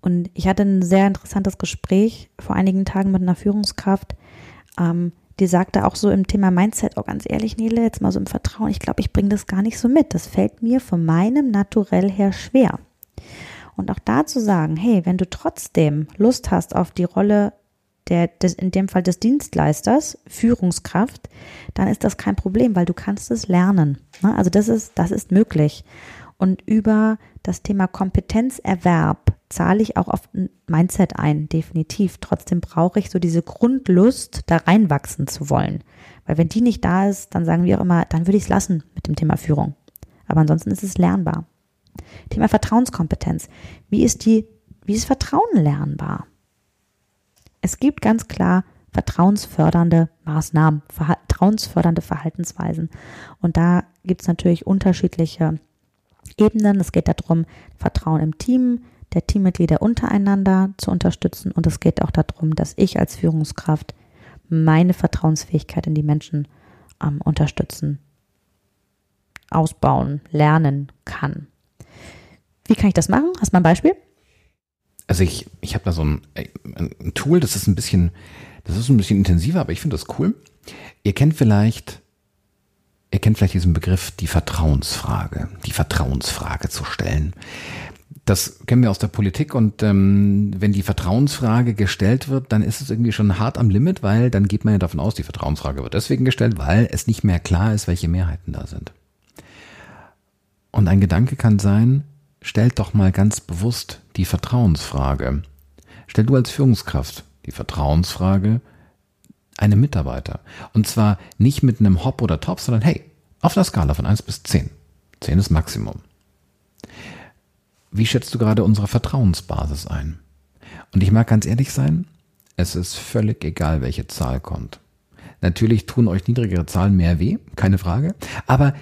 [SPEAKER 2] Und ich hatte ein sehr interessantes Gespräch vor einigen Tagen mit einer Führungskraft, ähm, die sagte auch so im Thema Mindset, oh ganz ehrlich, Nele, jetzt mal so im Vertrauen, ich glaube, ich bringe das gar nicht so mit. Das fällt mir von meinem Naturell her schwer. Und auch da zu sagen, hey, wenn du trotzdem Lust hast auf die Rolle der, des, in dem Fall des Dienstleisters, Führungskraft, dann ist das kein Problem, weil du kannst es lernen. Ne? Also das ist, das ist möglich. Und über das Thema Kompetenzerwerb zahle ich auch auf ein Mindset ein, definitiv. Trotzdem brauche ich so diese Grundlust, da reinwachsen zu wollen. Weil wenn die nicht da ist, dann sagen wir auch immer, dann würde ich es lassen mit dem Thema Führung. Aber ansonsten ist es lernbar. Thema Vertrauenskompetenz. Wie ist die, wie ist Vertrauen lernbar? Es gibt ganz klar vertrauensfördernde Maßnahmen, vertrauensfördernde Verhaltensweisen. Und da gibt es natürlich unterschiedliche Ebenen. Es geht darum, Vertrauen im Team, der Teammitglieder untereinander zu unterstützen. Und es geht auch darum, dass ich als Führungskraft meine Vertrauensfähigkeit in die Menschen ähm, unterstützen, ausbauen, lernen kann. Wie kann ich das machen? Hast du mal ein Beispiel?
[SPEAKER 1] Also ich, ich habe da so ein, ein Tool, das ist ein bisschen, das ist ein bisschen intensiver, aber ich finde das cool. Ihr kennt vielleicht Ihr kennt vielleicht diesen Begriff, die Vertrauensfrage, die Vertrauensfrage zu stellen. Das kennen wir aus der Politik und ähm, wenn die Vertrauensfrage gestellt wird, dann ist es irgendwie schon hart am Limit, weil dann geht man ja davon aus, die Vertrauensfrage wird deswegen gestellt, weil es nicht mehr klar ist, welche Mehrheiten da sind. Und ein Gedanke kann sein, stellt doch mal ganz bewusst die Vertrauensfrage. Stell du als Führungskraft die Vertrauensfrage, einem Mitarbeiter. Und zwar nicht mit einem Hop oder Top, sondern hey, auf einer Skala von 1 bis 10. 10 ist Maximum. Wie schätzt du gerade unsere Vertrauensbasis ein? Und ich mag ganz ehrlich sein, es ist völlig egal, welche Zahl kommt. Natürlich tun euch niedrigere Zahlen mehr weh, keine Frage, aber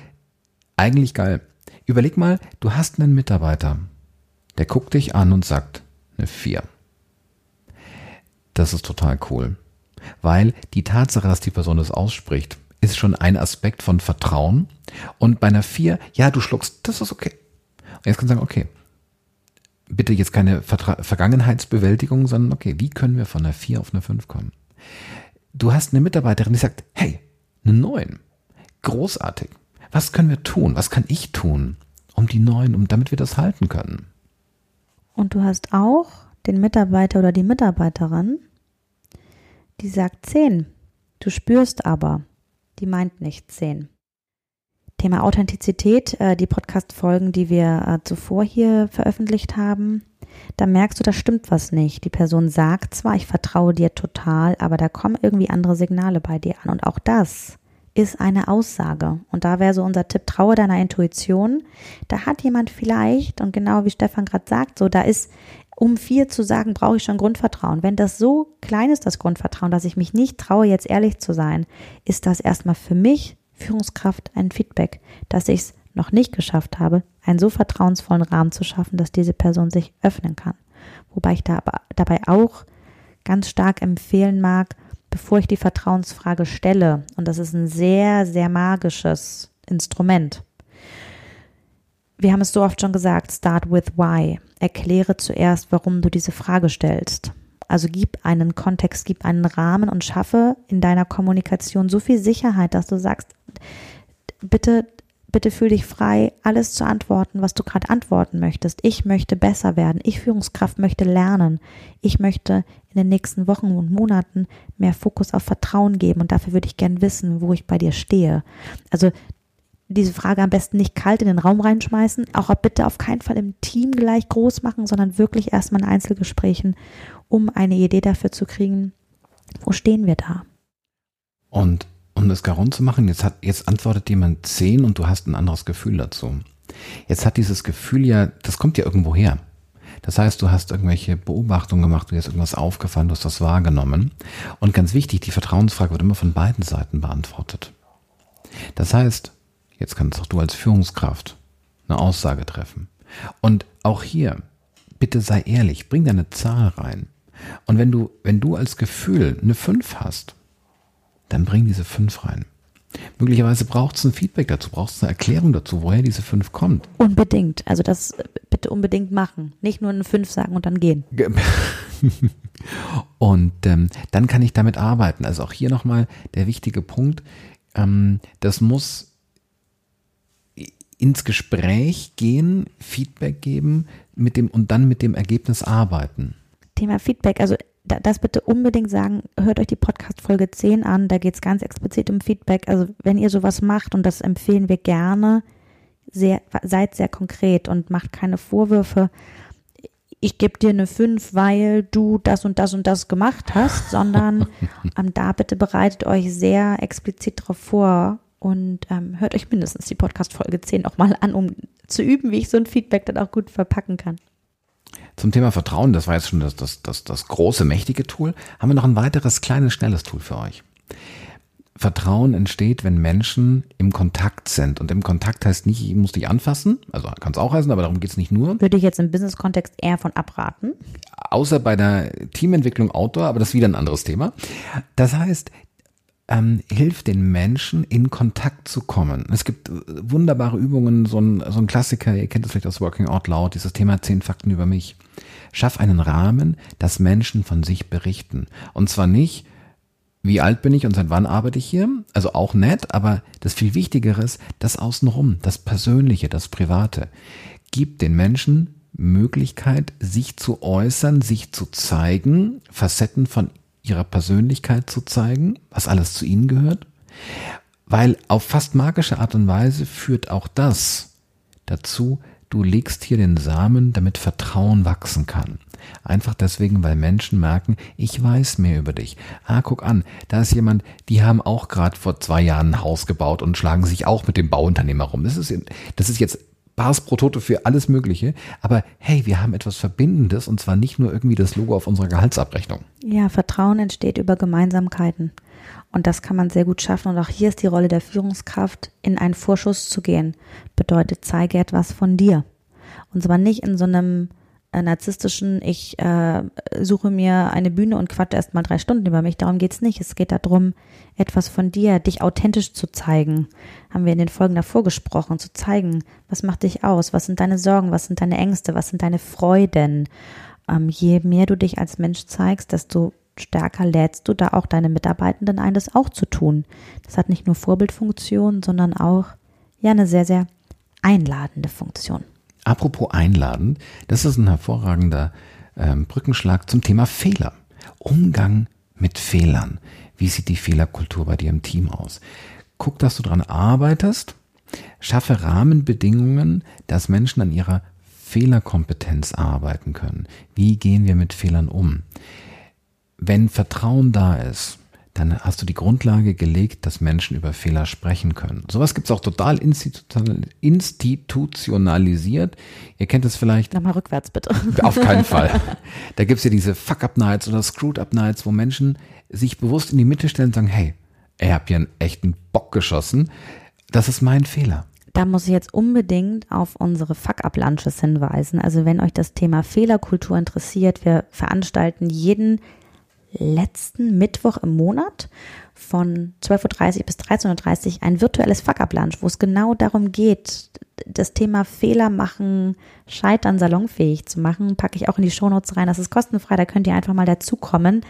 [SPEAKER 1] eigentlich geil. Überleg mal, du hast einen Mitarbeiter, der guckt dich an und sagt eine 4. Das ist total cool weil die Tatsache, dass die Person es ausspricht, ist schon ein Aspekt von Vertrauen. Und bei einer vier, ja, du schluckst, das ist okay. Und jetzt kann man sagen, okay, bitte jetzt keine Vertra Vergangenheitsbewältigung, sondern okay, wie können wir von einer vier auf eine fünf kommen? Du hast eine Mitarbeiterin, die sagt, hey, eine neun, großartig. Was können wir tun? Was kann ich tun, um die neun, um damit wir das halten können?
[SPEAKER 2] Und du hast auch den Mitarbeiter oder die Mitarbeiterin, die sagt 10. Du spürst aber, die meint nicht 10. Thema Authentizität, äh, die Podcast-Folgen, die wir äh, zuvor hier veröffentlicht haben, da merkst du, da stimmt was nicht. Die Person sagt zwar, ich vertraue dir total, aber da kommen irgendwie andere Signale bei dir an. Und auch das ist eine Aussage. Und da wäre so unser Tipp, traue deiner Intuition. Da hat jemand vielleicht, und genau wie Stefan gerade sagt, so, da ist um vier zu sagen, brauche ich schon Grundvertrauen. Wenn das so klein ist, das Grundvertrauen, dass ich mich nicht traue, jetzt ehrlich zu sein, ist das erstmal für mich Führungskraft ein Feedback, dass ich es noch nicht geschafft habe, einen so vertrauensvollen Rahmen zu schaffen, dass diese Person sich öffnen kann. Wobei ich da, dabei auch ganz stark empfehlen mag, bevor ich die Vertrauensfrage stelle, und das ist ein sehr, sehr magisches Instrument, wir haben es so oft schon gesagt, start with why. Erkläre zuerst, warum du diese Frage stellst. Also gib einen Kontext, gib einen Rahmen und schaffe in deiner Kommunikation so viel Sicherheit, dass du sagst, bitte, bitte fühl dich frei, alles zu antworten, was du gerade antworten möchtest. Ich möchte besser werden. Ich Führungskraft möchte lernen. Ich möchte in den nächsten Wochen und Monaten mehr Fokus auf Vertrauen geben und dafür würde ich gern wissen, wo ich bei dir stehe. Also diese Frage am besten nicht kalt in den Raum reinschmeißen, auch bitte auf keinen Fall im Team gleich groß machen, sondern wirklich erstmal in Einzelgesprächen, um eine Idee dafür zu kriegen, wo stehen wir da.
[SPEAKER 1] Und um das gar rund zu machen, jetzt, hat, jetzt antwortet jemand 10 und du hast ein anderes Gefühl dazu. Jetzt hat dieses Gefühl ja, das kommt ja irgendwo her. Das heißt, du hast irgendwelche Beobachtungen gemacht, du hast irgendwas aufgefallen, du hast das wahrgenommen. Und ganz wichtig, die Vertrauensfrage wird immer von beiden Seiten beantwortet. Das heißt, Jetzt kannst auch du als Führungskraft eine Aussage treffen. Und auch hier, bitte sei ehrlich, bring deine Zahl rein. Und wenn du, wenn du als Gefühl eine 5 hast, dann bring diese 5 rein. Möglicherweise braucht es ein Feedback dazu, braucht es eine Erklärung dazu, woher diese 5 kommt.
[SPEAKER 2] Unbedingt. Also das bitte unbedingt machen. Nicht nur eine 5 sagen und dann gehen. *laughs*
[SPEAKER 1] und ähm, dann kann ich damit arbeiten. Also auch hier nochmal der wichtige Punkt. Ähm, das muss ins Gespräch gehen, Feedback geben mit dem und dann mit dem Ergebnis arbeiten.
[SPEAKER 2] Thema Feedback, also das bitte unbedingt sagen, hört euch die Podcast-Folge 10 an, da geht es ganz explizit um Feedback. Also wenn ihr sowas macht, und das empfehlen wir gerne, sehr, seid sehr konkret und macht keine Vorwürfe. Ich gebe dir eine 5, weil du das und das und das gemacht hast, sondern *laughs* ähm, da bitte bereitet euch sehr explizit darauf vor und ähm, hört euch mindestens die Podcast-Folge 10 nochmal an, um zu üben, wie ich so ein Feedback dann auch gut verpacken kann.
[SPEAKER 1] Zum Thema Vertrauen, das war jetzt schon das, das, das, das große, mächtige Tool, haben wir noch ein weiteres kleines, schnelles Tool für euch. Vertrauen entsteht, wenn Menschen im Kontakt sind. Und im Kontakt heißt nicht, ich muss dich anfassen, also kann es auch heißen, aber darum geht es nicht nur.
[SPEAKER 2] Würde ich jetzt im Business-Kontext eher von abraten.
[SPEAKER 1] Außer bei der Teamentwicklung Outdoor, aber das ist wieder ein anderes Thema. Das heißt, ähm, hilft den Menschen in Kontakt zu kommen. Es gibt äh, wunderbare Übungen, so ein, so ein Klassiker, ihr kennt das vielleicht aus Working Out Loud, dieses Thema zehn Fakten über mich. Schaff einen Rahmen, dass Menschen von sich berichten. Und zwar nicht, wie alt bin ich und seit wann arbeite ich hier? Also auch nett, aber das viel Wichtigere ist, das Außenrum, das Persönliche, das Private. Gib den Menschen Möglichkeit, sich zu äußern, sich zu zeigen, Facetten von ihrer Persönlichkeit zu zeigen, was alles zu ihnen gehört. Weil auf fast magische Art und Weise führt auch das dazu, du legst hier den Samen, damit Vertrauen wachsen kann. Einfach deswegen, weil Menschen merken, ich weiß mehr über dich. Ah, guck an, da ist jemand, die haben auch gerade vor zwei Jahren ein Haus gebaut und schlagen sich auch mit dem Bauunternehmer rum. Das ist, das ist jetzt Bars pro für alles Mögliche. Aber hey, wir haben etwas Verbindendes und zwar nicht nur irgendwie das Logo auf unserer Gehaltsabrechnung.
[SPEAKER 2] Ja, Vertrauen entsteht über Gemeinsamkeiten. Und das kann man sehr gut schaffen. Und auch hier ist die Rolle der Führungskraft, in einen Vorschuss zu gehen. Bedeutet, zeige etwas von dir. Und zwar nicht in so einem narzisstischen, ich äh, suche mir eine Bühne und quatsche erst mal drei Stunden über mich. Darum geht's nicht. Es geht darum, etwas von dir, dich authentisch zu zeigen. Haben wir in den Folgen davor gesprochen, zu zeigen, was macht dich aus, was sind deine Sorgen, was sind deine Ängste, was sind deine Freuden. Ähm, je mehr du dich als Mensch zeigst, desto stärker lädst du da auch deine Mitarbeitenden ein, das auch zu tun. Das hat nicht nur Vorbildfunktion, sondern auch ja eine sehr, sehr einladende Funktion.
[SPEAKER 1] Apropos einladen, das ist ein hervorragender ähm, Brückenschlag zum Thema Fehler. Umgang mit Fehlern. Wie sieht die Fehlerkultur bei dir im Team aus? Guck, dass du daran arbeitest. Schaffe Rahmenbedingungen, dass Menschen an ihrer Fehlerkompetenz arbeiten können. Wie gehen wir mit Fehlern um? Wenn Vertrauen da ist, dann hast du die Grundlage gelegt, dass Menschen über Fehler sprechen können. Sowas gibt es auch total institutionalisiert. Ihr kennt es vielleicht.
[SPEAKER 2] Nochmal rückwärts bitte. *laughs*
[SPEAKER 1] Auf keinen Fall. *laughs* Da gibt es ja diese Fuck-Up-Nights oder Screwed-Up-Nights, wo Menschen sich bewusst in die Mitte stellen und sagen, hey, ihr habt hier einen echten Bock geschossen. Das ist mein Fehler.
[SPEAKER 2] Da muss ich jetzt unbedingt auf unsere Fuck-Up-Lunches hinweisen. Also wenn euch das Thema Fehlerkultur interessiert, wir veranstalten jeden letzten Mittwoch im Monat von 12.30 Uhr bis 13.30 Uhr ein virtuelles Fuck-Up-Lunch, wo es genau darum geht, das Thema Fehler machen, Scheitern salonfähig zu machen, packe ich auch in die Shownotes rein. Das ist kostenfrei, da könnt ihr einfach mal dazukommen.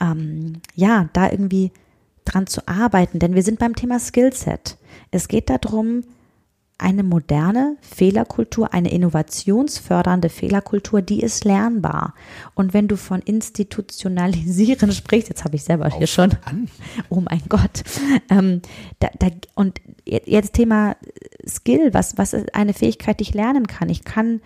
[SPEAKER 2] Ähm, ja, da irgendwie dran zu arbeiten, denn wir sind beim Thema Skillset. Es geht darum, eine moderne Fehlerkultur, eine innovationsfördernde Fehlerkultur, die ist lernbar. Und wenn du von institutionalisieren *laughs* sprichst, jetzt habe ich selber hier schon, an. *laughs* oh mein Gott, ähm, da, da, und jetzt Thema Skill, was, was ist eine Fähigkeit, die ich lernen kann? Ich kann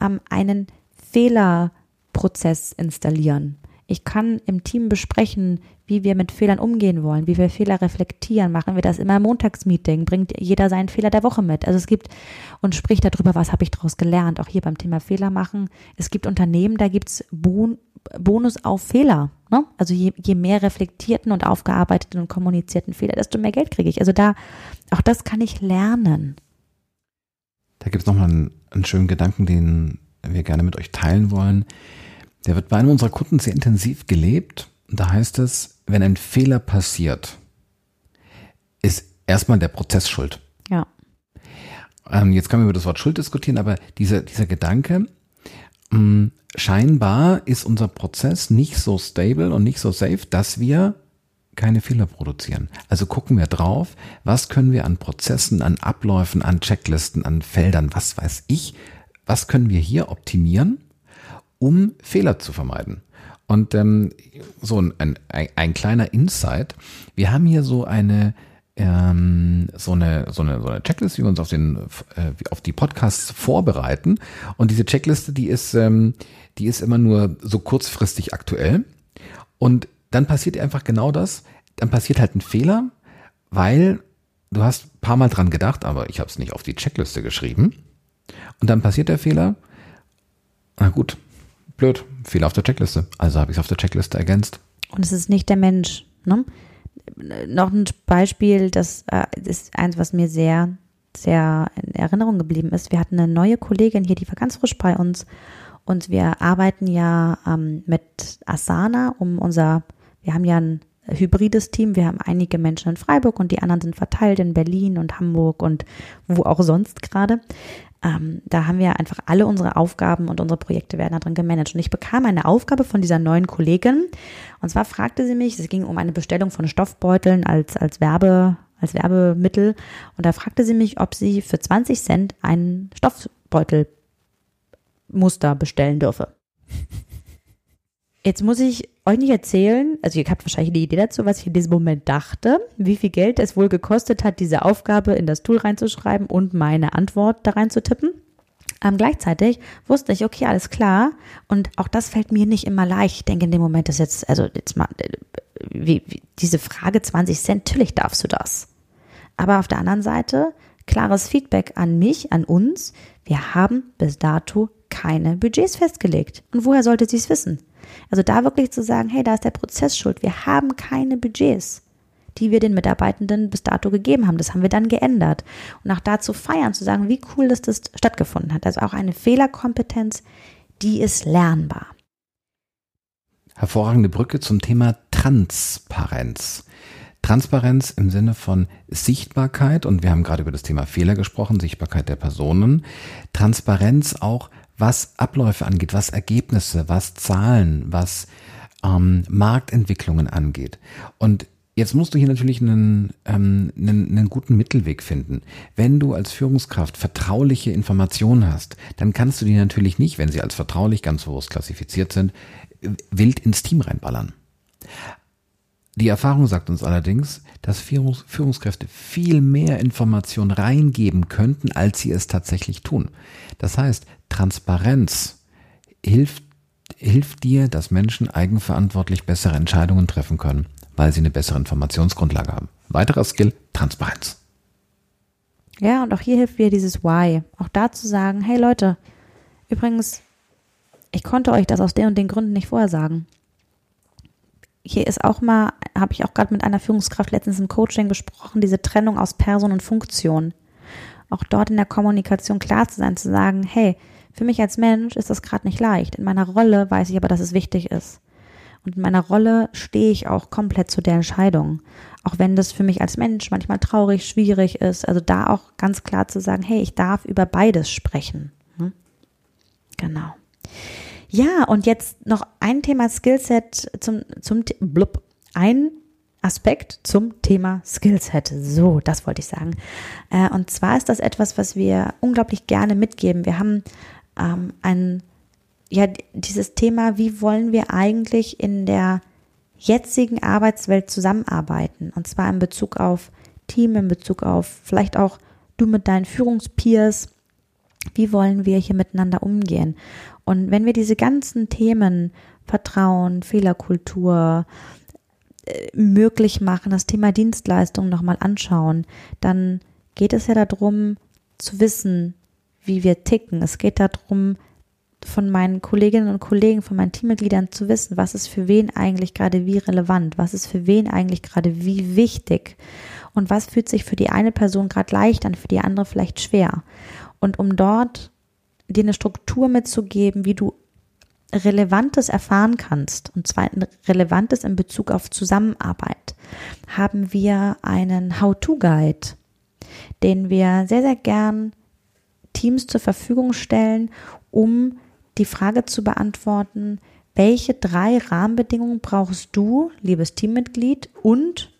[SPEAKER 2] ähm, einen Fehlerprozess installieren. Ich kann im Team besprechen, wie wir mit Fehlern umgehen wollen, wie wir Fehler reflektieren. Machen wir das immer im Montagsmeeting, bringt jeder seinen Fehler der Woche mit. Also es gibt und spricht darüber, was habe ich daraus gelernt, auch hier beim Thema Fehler machen. Es gibt Unternehmen, da gibt es bon Bonus auf Fehler. Ne? Also je, je mehr reflektierten und aufgearbeiteten und kommunizierten Fehler, desto mehr Geld kriege ich. Also da, auch das kann ich lernen.
[SPEAKER 1] Da gibt es nochmal einen, einen schönen Gedanken, den wir gerne mit euch teilen wollen. Der wird bei einem unserer Kunden sehr intensiv gelebt. Da heißt es, wenn ein Fehler passiert, ist erstmal der Prozess schuld.
[SPEAKER 2] Ja.
[SPEAKER 1] Ähm, jetzt können wir über das Wort Schuld diskutieren, aber dieser, dieser Gedanke, mh, mm, scheinbar ist unser Prozess nicht so stable und nicht so safe, dass wir keine Fehler produzieren. Also gucken wir drauf, was können wir an Prozessen, an Abläufen, an Checklisten, an Feldern, was weiß ich, was können wir hier optimieren, um Fehler zu vermeiden. Und ähm, so ein, ein, ein kleiner Insight. Wir haben hier so eine ähm, so eine so eine so eine Checkliste, wie wir uns auf den äh, auf die Podcasts vorbereiten. Und diese Checkliste, die ist ähm, die ist immer nur so kurzfristig aktuell. Und dann passiert einfach genau das. Dann passiert halt ein Fehler, weil du hast ein paar Mal dran gedacht, aber ich habe es nicht auf die Checkliste geschrieben. Und dann passiert der Fehler. Na gut, blöd, Fehler auf der Checkliste. Also habe ich es auf der Checkliste ergänzt.
[SPEAKER 2] Und es ist nicht der Mensch. Ne? Noch ein Beispiel, das äh, ist eins, was mir sehr, sehr in Erinnerung geblieben ist. Wir hatten eine neue Kollegin hier, die war ganz frisch bei uns. Und wir arbeiten ja ähm, mit Asana, um unser wir haben ja ein hybrides Team. Wir haben einige Menschen in Freiburg und die anderen sind verteilt in Berlin und Hamburg und wo auch sonst gerade. Ähm, da haben wir einfach alle unsere Aufgaben und unsere Projekte werden da drin gemanagt. Und ich bekam eine Aufgabe von dieser neuen Kollegin. Und zwar fragte sie mich, es ging um eine Bestellung von Stoffbeuteln als, als Werbe, als Werbemittel. Und da fragte sie mich, ob sie für 20 Cent ein Stoffbeutelmuster bestellen dürfe. Jetzt muss ich euch nicht erzählen, also ihr habt wahrscheinlich eine Idee dazu, was ich in diesem Moment dachte, wie viel Geld es wohl gekostet hat, diese Aufgabe in das Tool reinzuschreiben und meine Antwort da reinzutippen. Ähm, gleichzeitig wusste ich, okay, alles klar. Und auch das fällt mir nicht immer leicht. Ich denke in dem Moment, dass jetzt, also jetzt mal, äh, wie, wie, diese Frage 20 Cent, natürlich darfst du das. Aber auf der anderen Seite, klares Feedback an mich, an uns. Wir haben bis dato keine Budgets festgelegt. Und woher sollte sie es wissen? Also da wirklich zu sagen, hey, da ist der Prozess schuld. Wir haben keine Budgets, die wir den Mitarbeitenden bis dato gegeben haben. Das haben wir dann geändert. Und auch da zu feiern, zu sagen, wie cool dass das stattgefunden hat. Also auch eine Fehlerkompetenz, die ist lernbar.
[SPEAKER 1] Hervorragende Brücke zum Thema Transparenz. Transparenz im Sinne von Sichtbarkeit, und wir haben gerade über das Thema Fehler gesprochen, Sichtbarkeit der Personen. Transparenz auch was Abläufe angeht, was Ergebnisse, was Zahlen, was ähm, Marktentwicklungen angeht. Und Jetzt musst du hier natürlich einen, ähm, einen, einen guten Mittelweg finden. Wenn du als Führungskraft vertrauliche Informationen hast, dann kannst du die natürlich nicht, wenn sie als vertraulich ganz bewusst klassifiziert sind, wild ins Team reinballern. Die Erfahrung sagt uns allerdings, dass Führungs Führungskräfte viel mehr Informationen reingeben könnten, als sie es tatsächlich tun. Das heißt, Transparenz hilft, hilft dir, dass Menschen eigenverantwortlich bessere Entscheidungen treffen können, weil sie eine bessere Informationsgrundlage haben. Weiterer Skill, Transparenz.
[SPEAKER 2] Ja, und auch hier hilft wieder dieses Why. Auch da zu sagen, hey Leute, übrigens, ich konnte euch das aus den und den Gründen nicht vorher sagen hier ist auch mal, habe ich auch gerade mit einer Führungskraft letztens im Coaching gesprochen, diese Trennung aus Person und Funktion. Auch dort in der Kommunikation klar zu sein, zu sagen, hey, für mich als Mensch ist das gerade nicht leicht. In meiner Rolle weiß ich aber, dass es wichtig ist. Und in meiner Rolle stehe ich auch komplett zu der Entscheidung. Auch wenn das für mich als Mensch manchmal traurig, schwierig ist. Also da auch ganz klar zu sagen, hey, ich darf über beides sprechen. Hm? Genau. Ja, und jetzt noch ein Thema Skillset zum, zum blub, ein Aspekt zum Thema Skillset. So, das wollte ich sagen. Äh, und zwar ist das etwas, was wir unglaublich gerne mitgeben. Wir haben ähm, ein, ja, dieses Thema, wie wollen wir eigentlich in der jetzigen Arbeitswelt zusammenarbeiten? Und zwar in Bezug auf Team, in Bezug auf vielleicht auch du mit deinen Führungspeers. Wie wollen wir hier miteinander umgehen? Und wenn wir diese ganzen Themen Vertrauen, Fehlerkultur äh, möglich machen, das Thema Dienstleistung nochmal anschauen, dann geht es ja darum zu wissen, wie wir ticken. Es geht darum, von meinen Kolleginnen und Kollegen, von meinen Teammitgliedern zu wissen, was ist für wen eigentlich gerade wie relevant, was ist für wen eigentlich gerade wie wichtig und was fühlt sich für die eine Person gerade leicht an, für die andere vielleicht schwer. und um dort dir eine Struktur mitzugeben, wie du Relevantes erfahren kannst, und zwar Relevantes in Bezug auf Zusammenarbeit, haben wir einen How-to-Guide, den wir sehr, sehr gern Teams zur Verfügung stellen, um die Frage zu beantworten, welche drei Rahmenbedingungen brauchst du, liebes Teammitglied und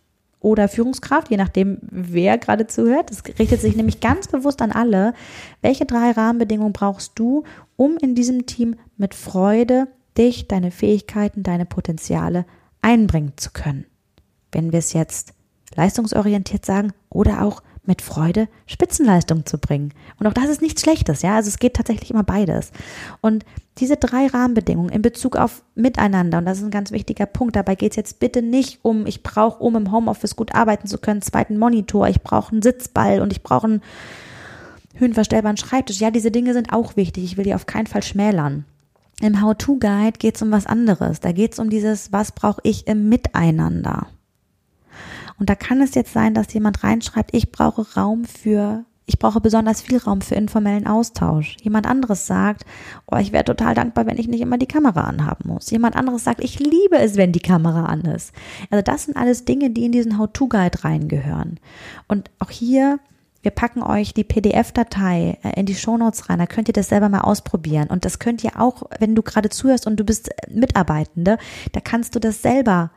[SPEAKER 2] oder Führungskraft, je nachdem, wer gerade zuhört. Das richtet sich nämlich ganz bewusst an alle. Welche drei Rahmenbedingungen brauchst du, um in diesem Team mit Freude dich, deine Fähigkeiten, deine Potenziale einbringen zu können? Wenn wir es jetzt leistungsorientiert sagen oder auch mit Freude Spitzenleistung zu bringen. Und auch das ist nichts Schlechtes, ja. Also es geht tatsächlich immer beides. Und diese drei Rahmenbedingungen in Bezug auf Miteinander, und das ist ein ganz wichtiger Punkt, dabei geht es jetzt bitte nicht um, ich brauche, um im Homeoffice gut arbeiten zu können, zweiten Monitor, ich brauche einen Sitzball und ich brauche einen höhenverstellbaren Schreibtisch. Ja, diese Dinge sind auch wichtig. Ich will die auf keinen Fall schmälern. Im How-To-Guide geht es um was anderes. Da geht es um dieses, was brauche ich im Miteinander. Und da kann es jetzt sein, dass jemand reinschreibt, ich brauche Raum für, ich brauche besonders viel Raum für informellen Austausch. Jemand anderes sagt, oh, ich wäre total dankbar, wenn ich nicht immer die Kamera anhaben muss. Jemand anderes sagt, ich liebe es, wenn die Kamera an ist. Also das sind alles Dinge, die in diesen How-To-Guide reingehören. Und auch hier wir packen euch die PDF-Datei äh, in die Shownotes rein, da könnt ihr das selber mal ausprobieren. Und das könnt ihr auch, wenn du gerade zuhörst und du bist Mitarbeitende, da kannst du das selber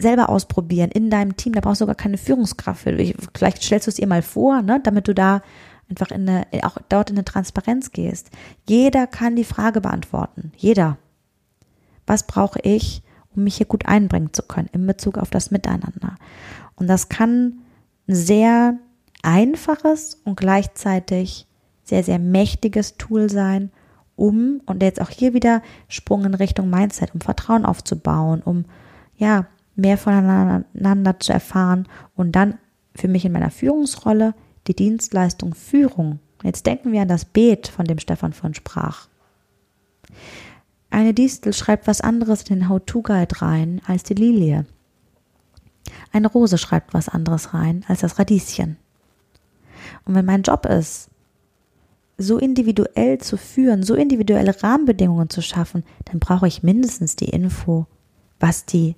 [SPEAKER 2] selber ausprobieren in deinem Team. Da brauchst du gar keine Führungskraft für. Vielleicht stellst du es ihr mal vor, ne, damit du da einfach in eine, auch dort in eine Transparenz gehst. Jeder kann die Frage beantworten. Jeder. Was brauche ich, um mich hier gut einbringen zu können in Bezug auf das Miteinander? Und das kann ein sehr einfaches und gleichzeitig sehr, sehr mächtiges Tool sein, um, und jetzt auch hier wieder Sprung in Richtung Mindset, um Vertrauen aufzubauen, um, ja, mehr voneinander zu erfahren und dann für mich in meiner Führungsrolle die Dienstleistung Führung. Jetzt denken wir an das Beet, von dem Stefan von sprach. Eine Distel schreibt was anderes in den How-To-Guide rein als die Lilie. Eine Rose schreibt was anderes rein als das Radieschen. Und wenn mein Job ist, so individuell zu führen, so individuelle Rahmenbedingungen zu schaffen, dann brauche ich mindestens die Info, was die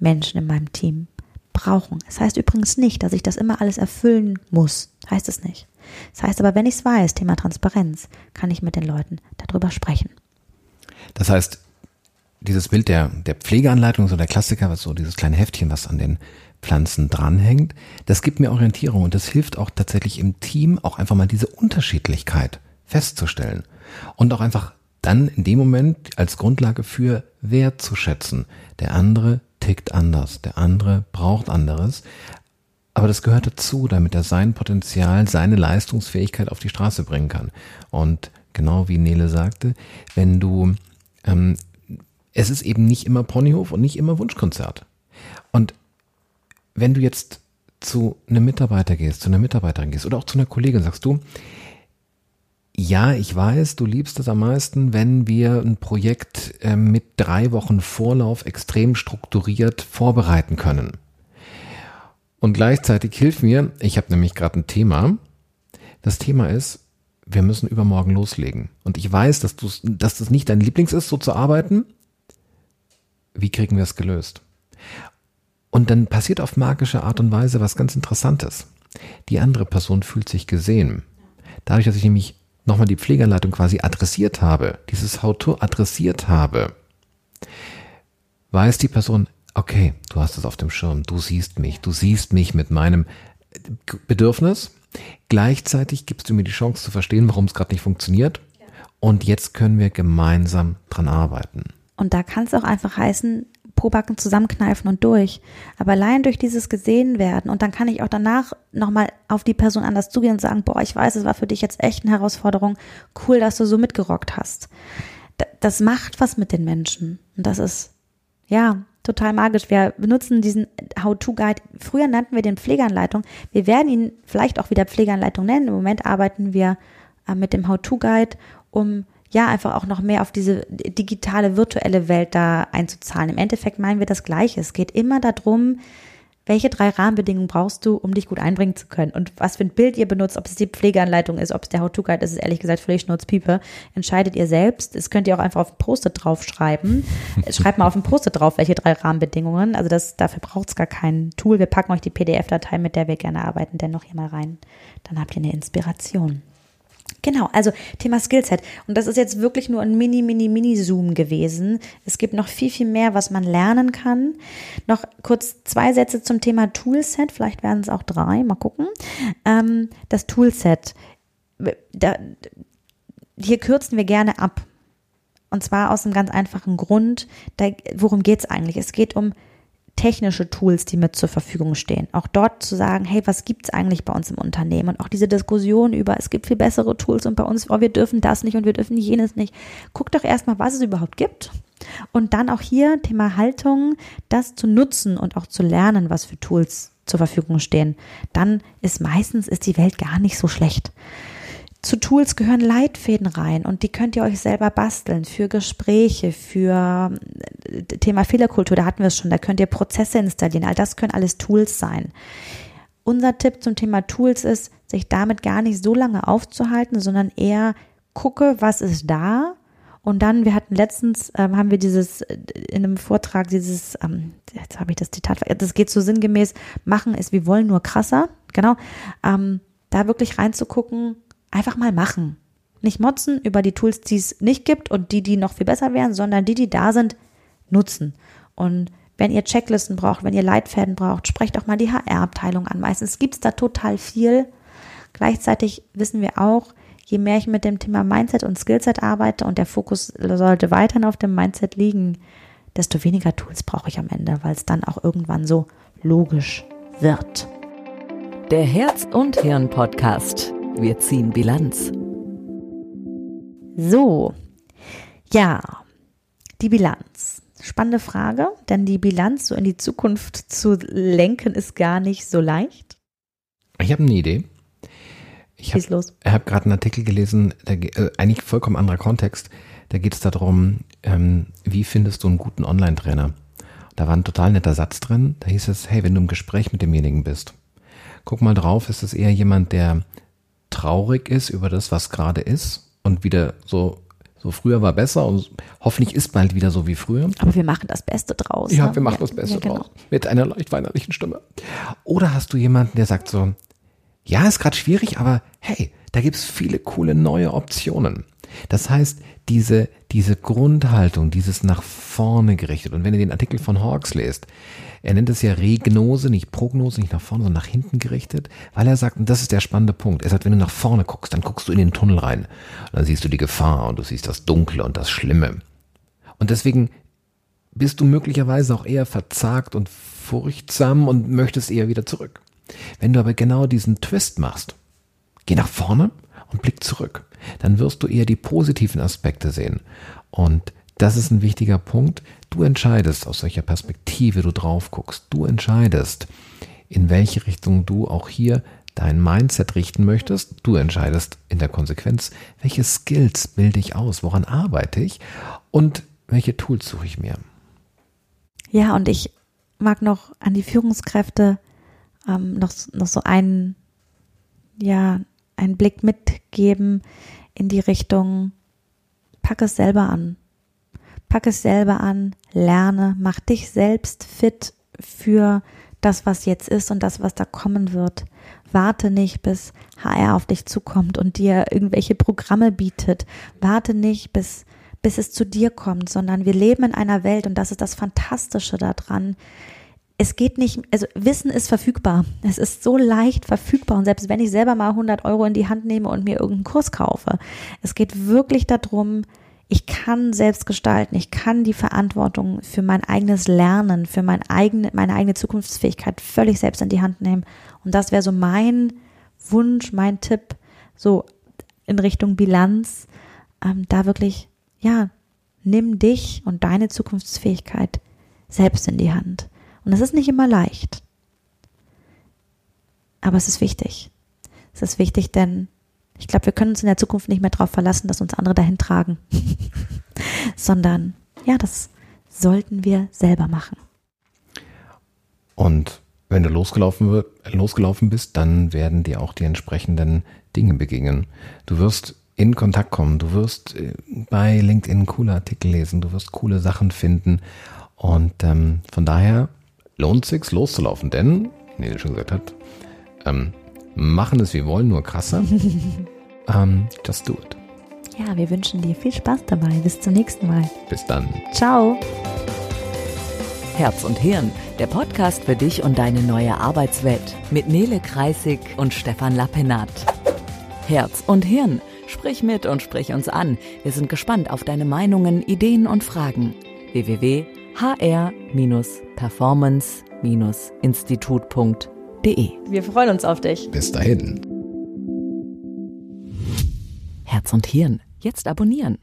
[SPEAKER 2] Menschen in meinem Team brauchen. Es das heißt übrigens nicht, dass ich das immer alles erfüllen muss. Heißt es nicht. Das heißt aber, wenn ich es weiß, Thema Transparenz, kann ich mit den Leuten darüber sprechen.
[SPEAKER 1] Das heißt, dieses Bild der, der Pflegeanleitung, so der Klassiker, was so dieses kleine Heftchen, was an den Pflanzen dranhängt, das gibt mir Orientierung und das hilft auch tatsächlich im Team auch einfach mal diese Unterschiedlichkeit festzustellen und auch einfach dann in dem Moment als Grundlage für Wert zu schätzen. Der andere tickt anders, der andere braucht anderes. Aber das gehört dazu, damit er sein Potenzial, seine Leistungsfähigkeit auf die Straße bringen kann. Und genau wie Nele sagte, wenn du, ähm, es ist eben nicht immer Ponyhof und nicht immer Wunschkonzert. Und wenn du jetzt zu einem Mitarbeiter gehst, zu einer Mitarbeiterin gehst oder auch zu einer Kollegin, sagst du, ja, ich weiß, du liebst es am meisten, wenn wir ein Projekt äh, mit drei Wochen Vorlauf extrem strukturiert vorbereiten können. Und gleichzeitig hilf mir, ich habe nämlich gerade ein Thema. Das Thema ist, wir müssen übermorgen loslegen. Und ich weiß, dass, du, dass das nicht dein Lieblings ist, so zu arbeiten. Wie kriegen wir es gelöst? Und dann passiert auf magische Art und Weise was ganz Interessantes. Die andere Person fühlt sich gesehen. Dadurch, dass ich nämlich nochmal die Pflegeanleitung quasi adressiert habe, dieses How-to adressiert habe, weiß die Person, okay, du hast es auf dem Schirm, du siehst mich, du siehst mich mit meinem Bedürfnis. Gleichzeitig gibst du mir die Chance zu verstehen, warum es gerade nicht funktioniert. Und jetzt können wir gemeinsam dran arbeiten.
[SPEAKER 2] Und da kann es auch einfach heißen, Pobacken zusammenkneifen und durch. Aber allein durch dieses gesehen werden und dann kann ich auch danach nochmal auf die Person anders zugehen und sagen, boah, ich weiß, es war für dich jetzt echt eine Herausforderung. Cool, dass du so mitgerockt hast. Das macht was mit den Menschen. Und das ist, ja, total magisch. Wir benutzen diesen How-To-Guide. Früher nannten wir den Pflegeanleitung. Wir werden ihn vielleicht auch wieder Pflegeanleitung nennen. Im Moment arbeiten wir äh, mit dem How-To-Guide, um ja, einfach auch noch mehr auf diese digitale, virtuelle Welt da einzuzahlen. Im Endeffekt meinen wir das Gleiche. Es geht immer darum, welche drei Rahmenbedingungen brauchst du, um dich gut einbringen zu können? Und was für ein Bild ihr benutzt, ob es die Pflegeanleitung ist, ob es der How-To-Guide ist, ist ehrlich gesagt völlig Schnurzpiepe. Entscheidet ihr selbst. Das könnt ihr auch einfach auf ein Post-it draufschreiben. *laughs* Schreibt mal auf ein Post-it drauf, welche drei Rahmenbedingungen. Also das, dafür braucht es gar kein Tool. Wir packen euch die PDF-Datei, mit der wir gerne arbeiten, dennoch hier mal rein. Dann habt ihr eine Inspiration. Genau, also Thema Skillset. Und das ist jetzt wirklich nur ein Mini, Mini, Mini-Zoom gewesen. Es gibt noch viel, viel mehr, was man lernen kann. Noch kurz zwei Sätze zum Thema Toolset. Vielleicht werden es auch drei. Mal gucken. Ähm, das Toolset. Da, hier kürzen wir gerne ab. Und zwar aus einem ganz einfachen Grund. Da, worum geht es eigentlich? Es geht um technische Tools, die mit zur Verfügung stehen. Auch dort zu sagen, hey, was gibt es eigentlich bei uns im Unternehmen? Und auch diese Diskussion über, es gibt viel bessere Tools und bei uns, oh, wir dürfen das nicht und wir dürfen jenes nicht. Guck doch erstmal, was es überhaupt gibt. Und dann auch hier Thema Haltung, das zu nutzen und auch zu lernen, was für Tools zur Verfügung stehen. Dann ist meistens ist die Welt gar nicht so schlecht zu Tools gehören Leitfäden rein und die könnt ihr euch selber basteln für Gespräche, für äh, Thema Fehlerkultur, da hatten wir es schon, da könnt ihr Prozesse installieren, all das können alles Tools sein. Unser Tipp zum Thema Tools ist, sich damit gar nicht so lange aufzuhalten, sondern eher gucke, was ist da und dann, wir hatten letztens, ähm, haben wir dieses, äh, in einem Vortrag dieses, ähm, jetzt habe ich das Zitat, das geht so sinngemäß, machen ist, wir wollen nur krasser, genau, ähm, da wirklich reinzugucken, einfach mal machen. Nicht motzen über die Tools, die es nicht gibt und die, die noch viel besser wären, sondern die, die da sind, nutzen. Und wenn ihr Checklisten braucht, wenn ihr Leitfäden braucht, sprecht auch mal die HR-Abteilung an. Meistens gibt es da total viel. Gleichzeitig wissen wir auch, je mehr ich mit dem Thema Mindset und Skillset arbeite und der Fokus sollte weiterhin auf dem Mindset liegen, desto weniger Tools brauche ich am Ende, weil es dann auch irgendwann so logisch wird.
[SPEAKER 3] Der Herz und Hirn Podcast. Wir ziehen Bilanz.
[SPEAKER 2] So, ja, die Bilanz. Spannende Frage, denn die Bilanz so in die Zukunft zu lenken ist gar nicht so leicht.
[SPEAKER 1] Ich habe eine Idee. Ich habe hab gerade einen Artikel gelesen, der, äh, eigentlich vollkommen anderer Kontext. Da geht es darum, ähm, wie findest du einen guten Online-Trainer? Da war ein total netter Satz drin. Da hieß es, hey, wenn du im Gespräch mit demjenigen bist, guck mal drauf, ist es eher jemand, der traurig ist über das, was gerade ist und wieder so so früher war besser und hoffentlich ist bald wieder so wie früher.
[SPEAKER 2] Aber wir machen das Beste draus.
[SPEAKER 1] Ja, ne? wir machen ja, das Beste ja, genau. draus. Mit einer leicht weinerlichen Stimme. Oder hast du jemanden, der sagt so, ja, ist gerade schwierig, aber hey, da gibt's viele coole neue Optionen. Das heißt, diese, diese Grundhaltung, dieses nach vorne gerichtet. Und wenn ihr den Artikel von Hawks lest, er nennt es ja Regnose, nicht Prognose, nicht nach vorne, sondern nach hinten gerichtet, weil er sagt, und das ist der spannende Punkt, er sagt, wenn du nach vorne guckst, dann guckst du in den Tunnel rein. Und dann siehst du die Gefahr und du siehst das Dunkle und das Schlimme. Und deswegen bist du möglicherweise auch eher verzagt und furchtsam und möchtest eher wieder zurück. Wenn du aber genau diesen Twist machst, geh nach vorne und blick zurück, dann wirst du eher die positiven Aspekte sehen. Und das ist ein wichtiger Punkt. Du entscheidest, aus welcher Perspektive du drauf guckst. Du entscheidest, in welche Richtung du auch hier dein Mindset richten möchtest. Du entscheidest in der Konsequenz, welche Skills bilde ich aus, woran arbeite ich und welche Tools suche ich mir.
[SPEAKER 2] Ja, und ich mag noch an die Führungskräfte ähm, noch, noch so einen, ja, einen Blick mitgeben in die Richtung, pack es selber an. Pack es selber an, lerne, mach dich selbst fit für das, was jetzt ist und das, was da kommen wird. Warte nicht, bis HR auf dich zukommt und dir irgendwelche Programme bietet. Warte nicht, bis, bis es zu dir kommt, sondern wir leben in einer Welt und das ist das Fantastische daran. Es geht nicht, also Wissen ist verfügbar. Es ist so leicht verfügbar und selbst wenn ich selber mal 100 Euro in die Hand nehme und mir irgendeinen Kurs kaufe, es geht wirklich darum, ich kann selbst gestalten, ich kann die Verantwortung für mein eigenes Lernen, für mein eigene, meine eigene Zukunftsfähigkeit völlig selbst in die Hand nehmen. Und das wäre so mein Wunsch, mein Tipp, so in Richtung Bilanz, ähm, da wirklich, ja, nimm dich und deine Zukunftsfähigkeit selbst in die Hand. Und das ist nicht immer leicht. Aber es ist wichtig. Es ist wichtig, denn ich glaube, wir können uns in der Zukunft nicht mehr darauf verlassen, dass uns andere dahin tragen, *laughs* sondern ja, das sollten wir selber machen.
[SPEAKER 1] Und wenn du losgelaufen, losgelaufen bist, dann werden dir auch die entsprechenden Dinge begegnen. Du wirst in Kontakt kommen, du wirst äh, bei LinkedIn coole Artikel lesen, du wirst coole Sachen finden und ähm, von daher lohnt sich's loszulaufen, denn, wie du schon gesagt hat, ähm, machen es wie wollen, nur krasser. *laughs* ähm, just do it.
[SPEAKER 2] Ja, wir wünschen dir viel Spaß dabei. Bis zum nächsten Mal.
[SPEAKER 1] Bis dann.
[SPEAKER 2] Ciao.
[SPEAKER 3] Herz und Hirn, der Podcast für dich und deine neue Arbeitswelt mit Nele Kreisig und Stefan Lappenat. Herz und Hirn, sprich mit und sprich uns an. Wir sind gespannt auf deine Meinungen, Ideen und Fragen. www.hr-performance-institut.de
[SPEAKER 2] Wir freuen uns auf dich.
[SPEAKER 1] Bis dahin.
[SPEAKER 3] Herz und Hirn, jetzt abonnieren.